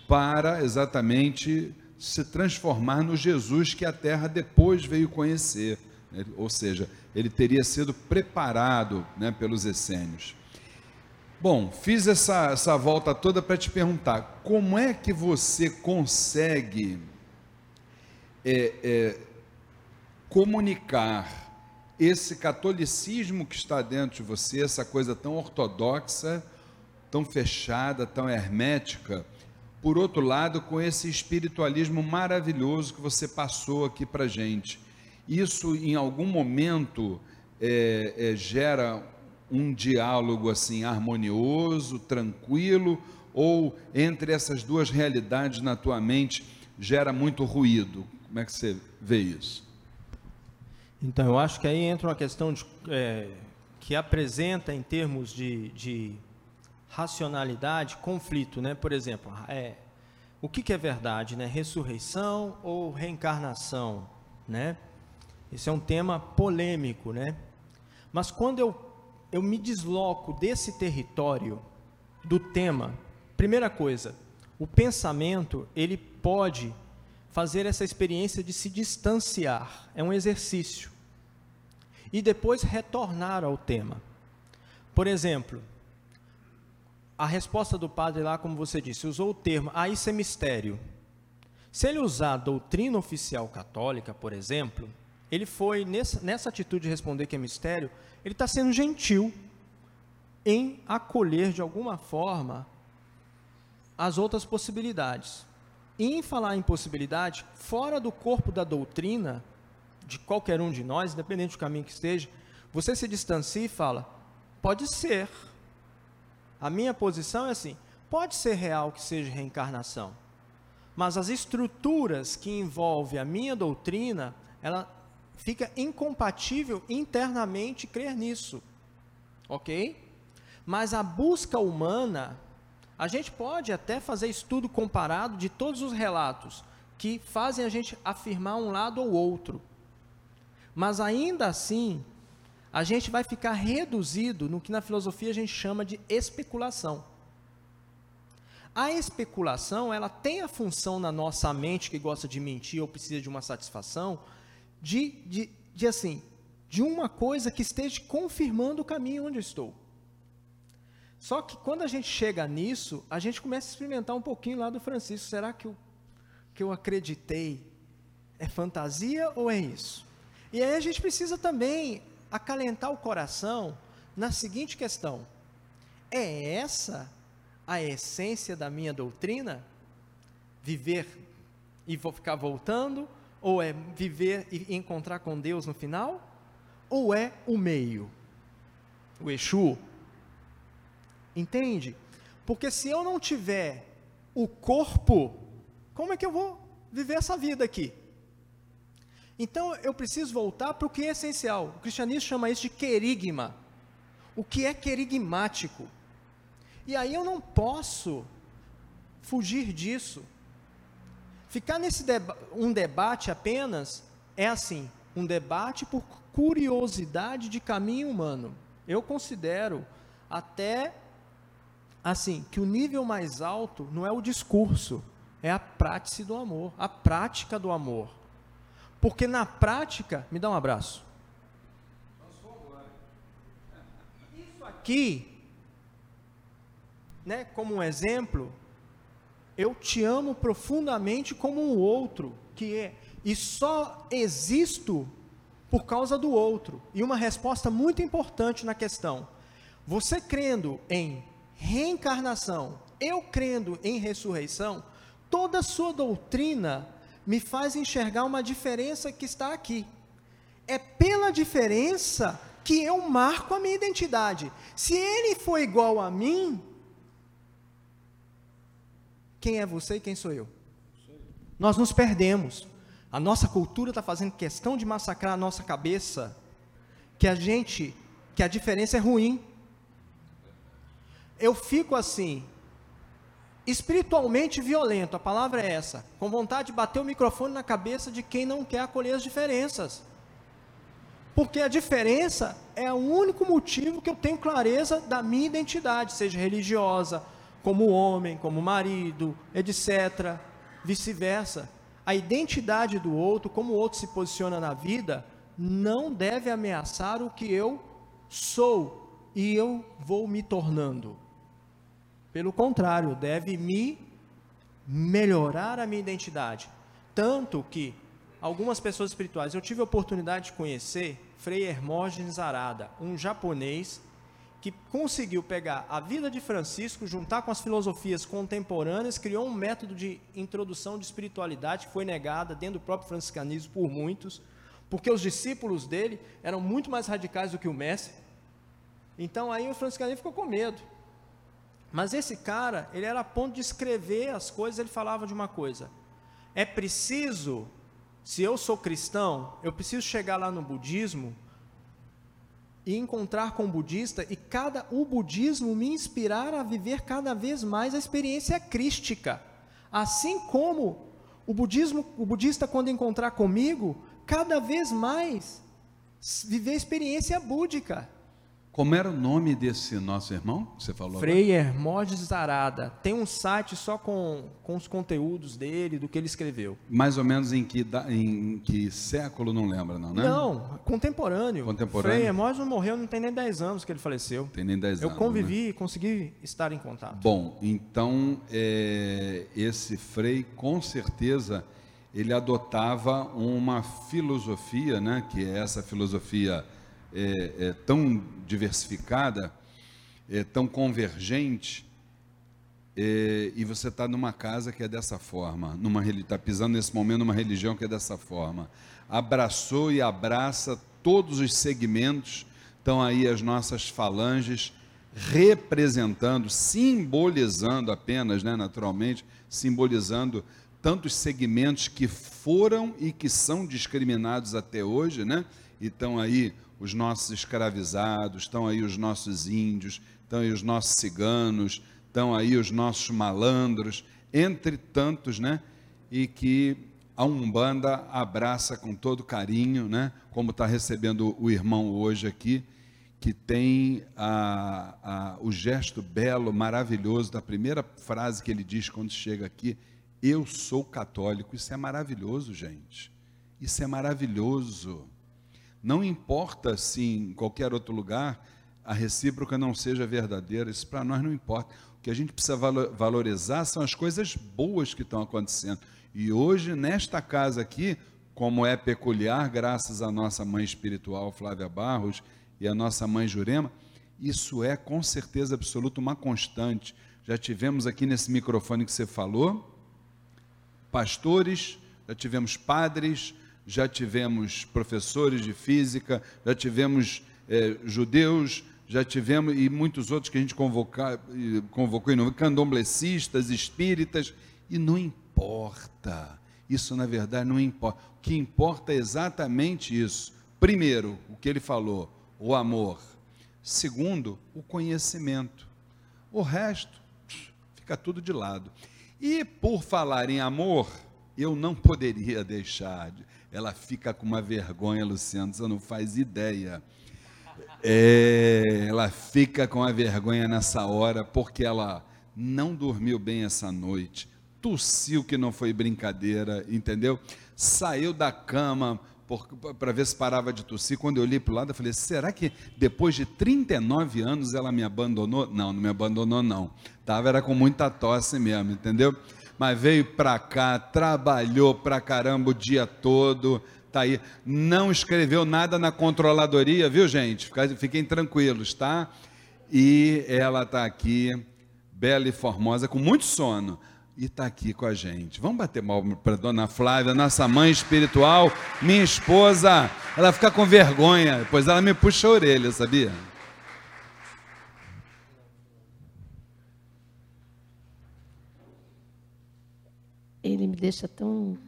para exatamente se transformar no Jesus que a terra depois veio conhecer. Ou seja, ele teria sido preparado né, pelos essênios. Bom, fiz essa, essa volta toda para te perguntar: como é que você consegue é, é, comunicar esse catolicismo que está dentro de você, essa coisa tão ortodoxa, tão fechada, tão hermética, por outro lado, com esse espiritualismo maravilhoso que você passou aqui para gente? Isso, em algum momento, é, é, gera um diálogo assim harmonioso, tranquilo, ou entre essas duas realidades na tua mente gera muito ruído? Como é que você vê isso? Então, eu acho que aí entra uma questão de, é, que apresenta em termos de, de, racionalidade conflito, né? Por exemplo, é, o que, que é verdade, né? Ressurreição ou reencarnação, né? Esse é um tema polêmico, né? Mas quando eu, eu me desloco desse território do tema, primeira coisa, o pensamento ele pode fazer essa experiência de se distanciar, é um exercício. E depois retornar ao tema. Por exemplo, a resposta do padre lá, como você disse, usou o termo, ah, isso é mistério. Se ele usar a doutrina oficial católica, por exemplo, ele foi, nessa, nessa atitude de responder que é mistério, ele está sendo gentil em acolher de alguma forma as outras possibilidades. E em falar em possibilidade, fora do corpo da doutrina, de qualquer um de nós, independente do caminho que esteja, você se distancia e fala: pode ser. A minha posição é assim: pode ser real que seja reencarnação, mas as estruturas que envolvem a minha doutrina, ela fica incompatível internamente crer nisso, ok? Mas a busca humana a gente pode até fazer estudo comparado de todos os relatos que fazem a gente afirmar um lado ou outro. Mas ainda assim, a gente vai ficar reduzido no que na filosofia a gente chama de especulação. A especulação, ela tem a função na nossa mente que gosta de mentir ou precisa de uma satisfação, de, de, de assim, de uma coisa que esteja confirmando o caminho onde eu estou. Só que quando a gente chega nisso, a gente começa a experimentar um pouquinho lá do Francisco. Será que o que eu acreditei é fantasia ou é isso? E aí a gente precisa também acalentar o coração na seguinte questão: é essa a essência da minha doutrina? Viver e vou ficar voltando? Ou é viver e encontrar com Deus no final? Ou é o meio? O Exu, Entende? Porque se eu não tiver o corpo, como é que eu vou viver essa vida aqui? Então eu preciso voltar para o que é essencial. O cristianismo chama isso de querigma. O que é querigmático? E aí eu não posso fugir disso. Ficar nesse deba um debate apenas é assim, um debate por curiosidade de caminho humano. Eu considero até assim, que o nível mais alto não é o discurso, é a prática do amor, a prática do amor. Porque na prática, me dá um abraço. Isso aqui, né, como um exemplo, eu te amo profundamente como um outro, que é, e só existo por causa do outro. E uma resposta muito importante na questão: você crendo em reencarnação, eu crendo em ressurreição, toda sua doutrina me faz enxergar uma diferença que está aqui. É pela diferença que eu marco a minha identidade. Se ele for igual a mim, quem é você e quem sou eu? Nós nos perdemos. A nossa cultura está fazendo questão de massacrar a nossa cabeça, que a gente, que a diferença é ruim eu fico assim, espiritualmente violento, a palavra é essa, com vontade de bater o microfone na cabeça de quem não quer acolher as diferenças. Porque a diferença é o único motivo que eu tenho clareza da minha identidade, seja religiosa, como homem, como marido, etc. Vice-versa. A identidade do outro, como o outro se posiciona na vida, não deve ameaçar o que eu sou e eu vou me tornando. Pelo contrário, deve me melhorar a minha identidade. Tanto que algumas pessoas espirituais, eu tive a oportunidade de conhecer Frei Hermógenes Arada, um japonês que conseguiu pegar a vida de Francisco, juntar com as filosofias contemporâneas, criou um método de introdução de espiritualidade que foi negada dentro do próprio franciscanismo por muitos, porque os discípulos dele eram muito mais radicais do que o mestre. Então aí o franciscanismo ficou com medo. Mas esse cara, ele era a ponto de escrever as coisas, ele falava de uma coisa: é preciso, se eu sou cristão, eu preciso chegar lá no budismo e encontrar com o budista e cada o budismo me inspirar a viver cada vez mais a experiência crística. Assim como o budismo, o budista quando encontrar comigo, cada vez mais viver a experiência búdica. Como era o nome desse nosso irmão? Você falou Frei Hermógenes Arada. Tem um site só com, com os conteúdos dele, do que ele escreveu. Mais ou menos em que, em que século, não lembra não, né? Não, contemporâneo. Contemporâneo. Frei Hermógenes morreu, não tem nem 10 anos que ele faleceu. Tem nem 10 Eu anos. Eu convivi né? e consegui estar em contato. Bom, então, é, esse Frei, com certeza, ele adotava uma filosofia, né, que é essa filosofia é, é, tão diversificada, é, tão convergente, é, e você está numa casa que é dessa forma, está pisando nesse momento numa religião que é dessa forma, abraçou e abraça todos os segmentos, estão aí as nossas falanges representando, simbolizando apenas, né, naturalmente, simbolizando tantos segmentos que foram e que são discriminados até hoje, né? E estão aí os nossos escravizados, estão aí os nossos índios, estão aí os nossos ciganos, estão aí os nossos malandros, entre tantos, né? E que a Umbanda abraça com todo carinho, né? Como está recebendo o irmão hoje aqui, que tem a, a, o gesto belo, maravilhoso da primeira frase que ele diz quando chega aqui: Eu sou católico. Isso é maravilhoso, gente. Isso é maravilhoso. Não importa se em qualquer outro lugar a recíproca não seja verdadeira, isso para nós não importa. O que a gente precisa valorizar são as coisas boas que estão acontecendo. E hoje, nesta casa aqui, como é peculiar, graças à nossa mãe espiritual Flávia Barros e à nossa mãe Jurema, isso é com certeza absoluta uma constante. Já tivemos aqui nesse microfone que você falou, pastores, já tivemos padres, já tivemos professores de física, já tivemos é, judeus, já tivemos, e muitos outros que a gente convoca, convocou, candomblecistas, espíritas, e não importa. Isso, na verdade, não importa. O que importa é exatamente isso. Primeiro, o que ele falou, o amor. Segundo, o conhecimento. O resto fica tudo de lado. E por falar em amor, eu não poderia *laughs* deixar de ela fica com uma vergonha, Luciano, você não faz ideia. É, ela fica com a vergonha nessa hora porque ela não dormiu bem essa noite, tossiu que não foi brincadeira, entendeu? Saiu da cama para ver se parava de tossir. Quando eu olhei para o lado, eu falei: será que depois de 39 anos ela me abandonou? Não, não me abandonou, não. Tava era com muita tosse mesmo, entendeu? Mas veio para cá, trabalhou para caramba o dia todo, tá aí, não escreveu nada na controladoria, viu gente? Fiquem tranquilos, tá? E ela está aqui, bela e formosa, com muito sono, e está aqui com a gente. Vamos bater mal para dona Flávia, nossa mãe espiritual, minha esposa. Ela fica com vergonha, pois ela me puxa a orelha, sabia? Ele me deixa tão.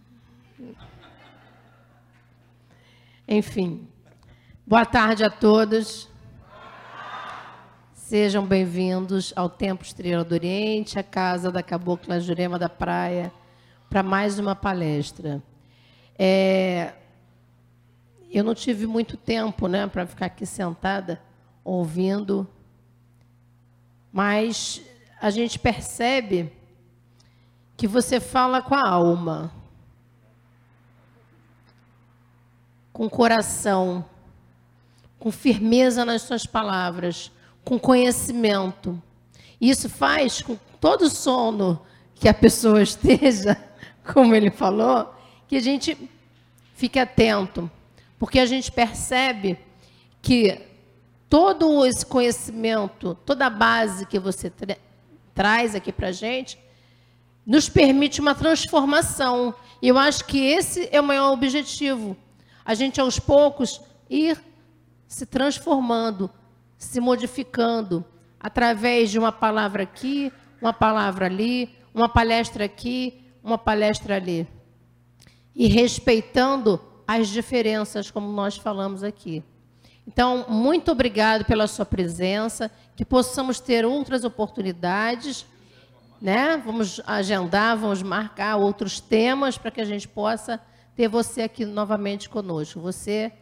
Enfim. Boa tarde a todos. Sejam bem-vindos ao Templo Estrela do Oriente, a casa da Cabocla Jurema da Praia, para mais uma palestra. É... Eu não tive muito tempo né, para ficar aqui sentada ouvindo, mas a gente percebe que você fala com a alma, com coração, com firmeza nas suas palavras, com conhecimento. Isso faz com todo sono que a pessoa *laughs* esteja, como ele falou, que a gente fique atento, porque a gente percebe que todo esse conhecimento, toda a base que você tra traz aqui para a gente, nos permite uma transformação. E eu acho que esse é o maior objetivo. a gente aos poucos ir se transformando, se modificando através de uma palavra aqui, uma palavra ali, uma palestra aqui, uma palestra ali. E respeitando as diferenças, como nós falamos aqui. Então, muito obrigado pela sua presença, que possamos ter outras oportunidades, né? Vamos agendar, vamos marcar outros temas para que a gente possa ter você aqui novamente conosco, você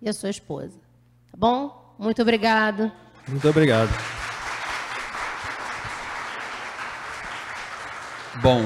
e a sua esposa. Tá bom? Muito obrigado. Muito obrigado. Bom,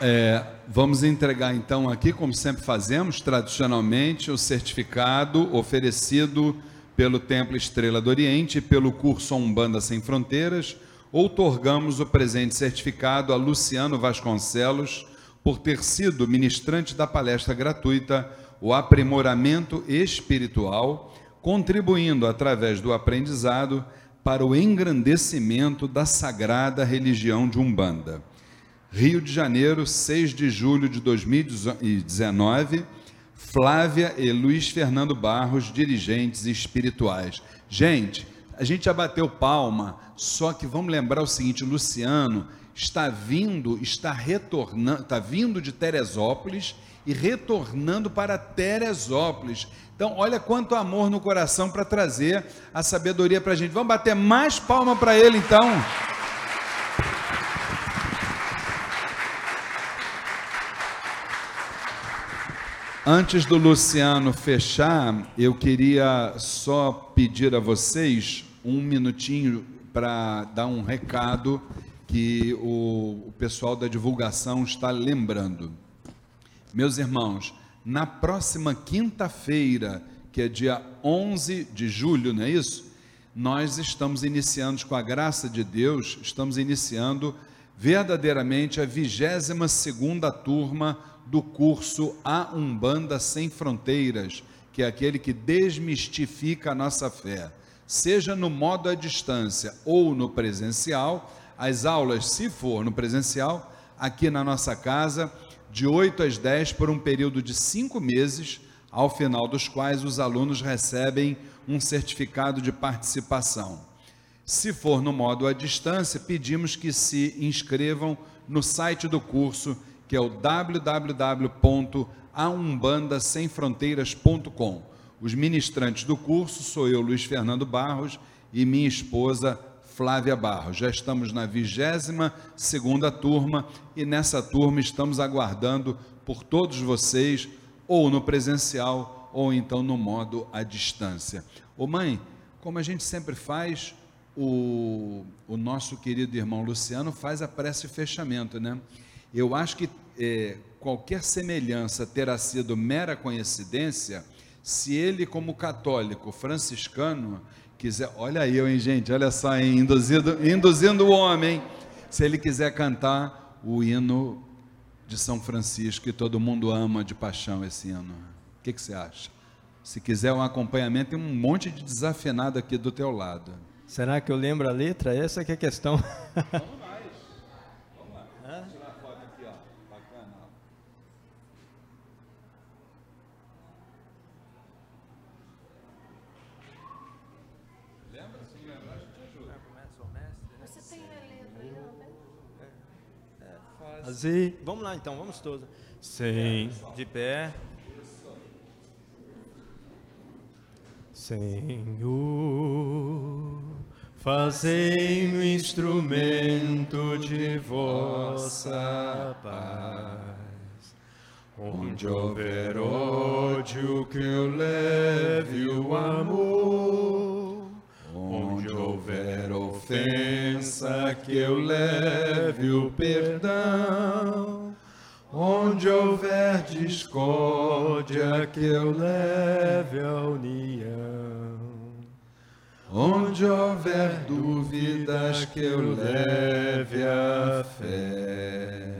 é, vamos entregar então aqui, como sempre fazemos, tradicionalmente, o certificado oferecido pelo Templo Estrela do Oriente pelo curso Umbanda Sem Fronteiras. Outorgamos o presente certificado a Luciano Vasconcelos por ter sido ministrante da palestra gratuita O Aprimoramento Espiritual, contribuindo através do aprendizado para o engrandecimento da sagrada religião de Umbanda. Rio de Janeiro, 6 de julho de 2019, Flávia e Luiz Fernando Barros, dirigentes espirituais. Gente, a gente já bateu palma, só que vamos lembrar o seguinte: Luciano está vindo, está retornando, está vindo de Teresópolis e retornando para Teresópolis. Então, olha quanto amor no coração para trazer a sabedoria para a gente. Vamos bater mais palma para ele, então. Antes do Luciano fechar, eu queria só pedir a vocês um minutinho para dar um recado que o, o, pessoal da divulgação está lembrando. Meus irmãos, na próxima quinta-feira, que é dia 11 de julho, não é isso? Nós estamos iniciando, com a graça de Deus, estamos iniciando verdadeiramente a 22 segunda turma do curso A Umbanda Sem Fronteiras, que é aquele que desmistifica a nossa fé. Seja no modo à distância ou no presencial, as aulas, se for no presencial, aqui na nossa casa, de 8 às 10 por um período de cinco meses, ao final dos quais os alunos recebem um certificado de participação. Se for no modo à distância, pedimos que se inscrevam no site do curso que é o www.aumbandasemfronteiras.com. Os ministrantes do curso sou eu, Luiz Fernando Barros, e minha esposa Flávia Barros. Já estamos na vigésima segunda turma e nessa turma estamos aguardando por todos vocês, ou no presencial, ou então no modo à distância. Ô mãe, como a gente sempre faz, o, o nosso querido irmão Luciano faz a prece fechamento, né? Eu acho que é, qualquer semelhança terá sido mera coincidência se ele, como católico franciscano, quiser. Olha aí, hein, gente, olha só, hein, induzindo, induzindo o homem. Se ele quiser cantar o hino de São Francisco, que todo mundo ama de paixão esse hino. O que, que você acha? Se quiser um acompanhamento, tem um monte de desafinado aqui do teu lado. Será que eu lembro a letra? Essa que é a questão. Fazer. Vamos lá então, vamos todos. Sem de pé. Senhor, fazei-me instrumento de vossa paz. Onde houver ódio, que eu leve o amor. Onde houver ofensa, que eu leve o perdão. Onde houver discórdia, que eu leve a união. Onde houver dúvidas, que eu leve a fé.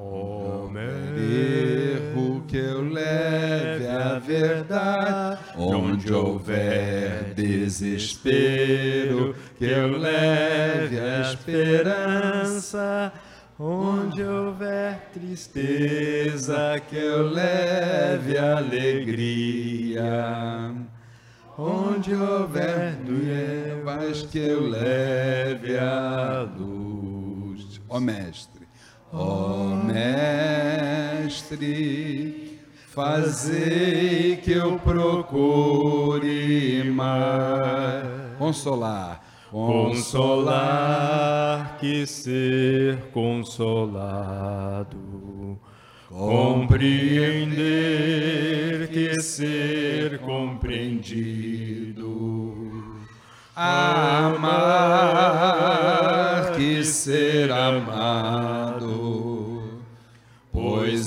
Oh, erro que eu leve a verdade, onde houver desespero, que eu leve a esperança, Onde houver tristeza, que eu leve alegria. Onde houver trevas, que eu leve a luz. Ó Mestre, ó Mestre, fazei que eu procure mais consolar Consolar que ser consolado, compreender que ser compreendido, amar que ser amado,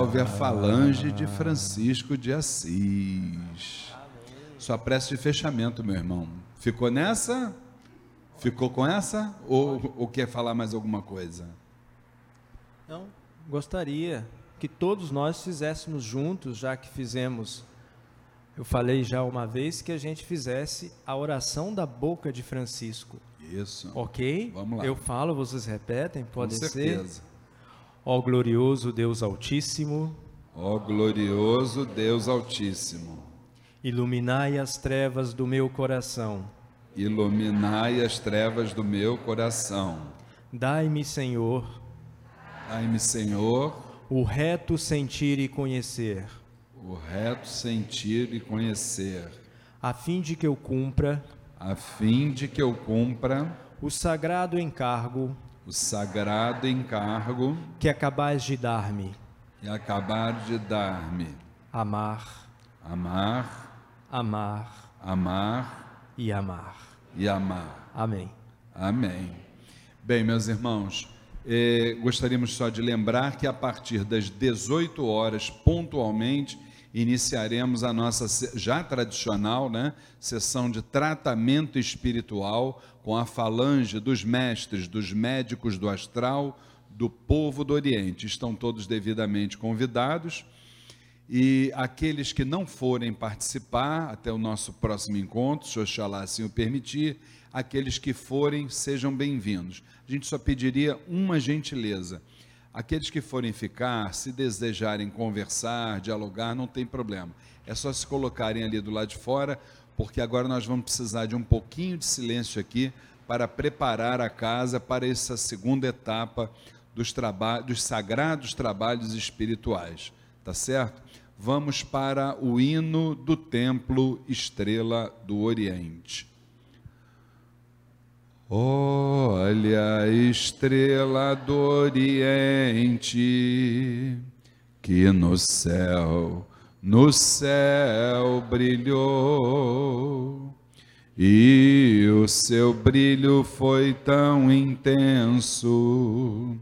Salve a falange de Francisco de Assis. Sua prece de fechamento, meu irmão. Ficou nessa? Ficou com essa ou, ou quer falar mais alguma coisa? Não, gostaria que todos nós fizéssemos juntos, já que fizemos. Eu falei já uma vez que a gente fizesse a oração da boca de Francisco. Isso. Ok? Vamos lá. Eu falo, vocês repetem, pode Com certeza. ser. Ó glorioso Deus Altíssimo. Ó glorioso Deus Altíssimo. Iluminai as trevas do meu coração iluminai as trevas do meu coração. Dai-me, Senhor, dai-me, Senhor, o reto sentir e conhecer. O reto sentir e conhecer. A fim de que eu cumpra, a fim de que eu cumpra o sagrado encargo, o sagrado encargo que acabais de dar-me. E acabar de dar-me. Amar, amar, amar, amar e amar e amar. Amém. Amém. Bem, meus irmãos, eh, gostaríamos só de lembrar que a partir das 18 horas, pontualmente, iniciaremos a nossa já tradicional né, sessão de tratamento espiritual com a falange dos mestres, dos médicos do astral, do povo do Oriente. Estão todos devidamente convidados. E aqueles que não forem participar até o nosso próximo encontro, se Oxalá assim o permitir, aqueles que forem, sejam bem-vindos. A gente só pediria uma gentileza. Aqueles que forem ficar, se desejarem conversar, dialogar, não tem problema. É só se colocarem ali do lado de fora, porque agora nós vamos precisar de um pouquinho de silêncio aqui para preparar a casa para essa segunda etapa dos, dos sagrados trabalhos espirituais. Tá certo? vamos para o hino do templo Estrela do Oriente. Olha estrela do Oriente, que no céu, no céu brilhou, e o seu brilho foi tão intenso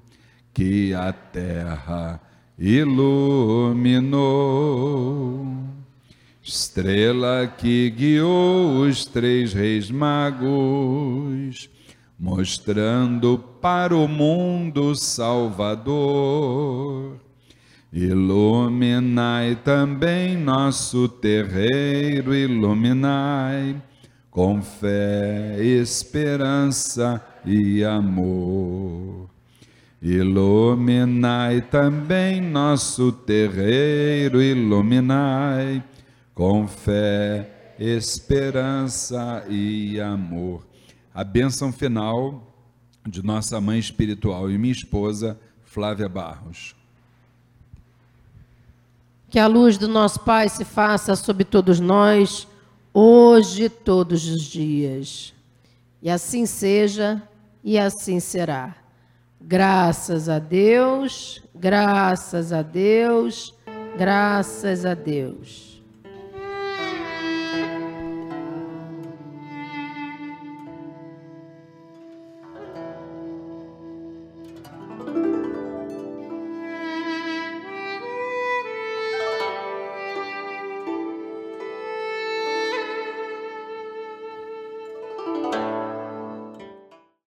que a terra iluminou. Estrela que guiou os três reis magos, mostrando para o mundo Salvador. Iluminai também nosso terreiro, iluminai com fé, esperança e amor. Iluminai também nosso terreiro, iluminai com fé, esperança e amor. A bênção final de nossa mãe espiritual e minha esposa, Flávia Barros. Que a luz do nosso Pai se faça sobre todos nós, hoje todos os dias. E assim seja, e assim será. Graças a Deus, graças a Deus, graças a Deus.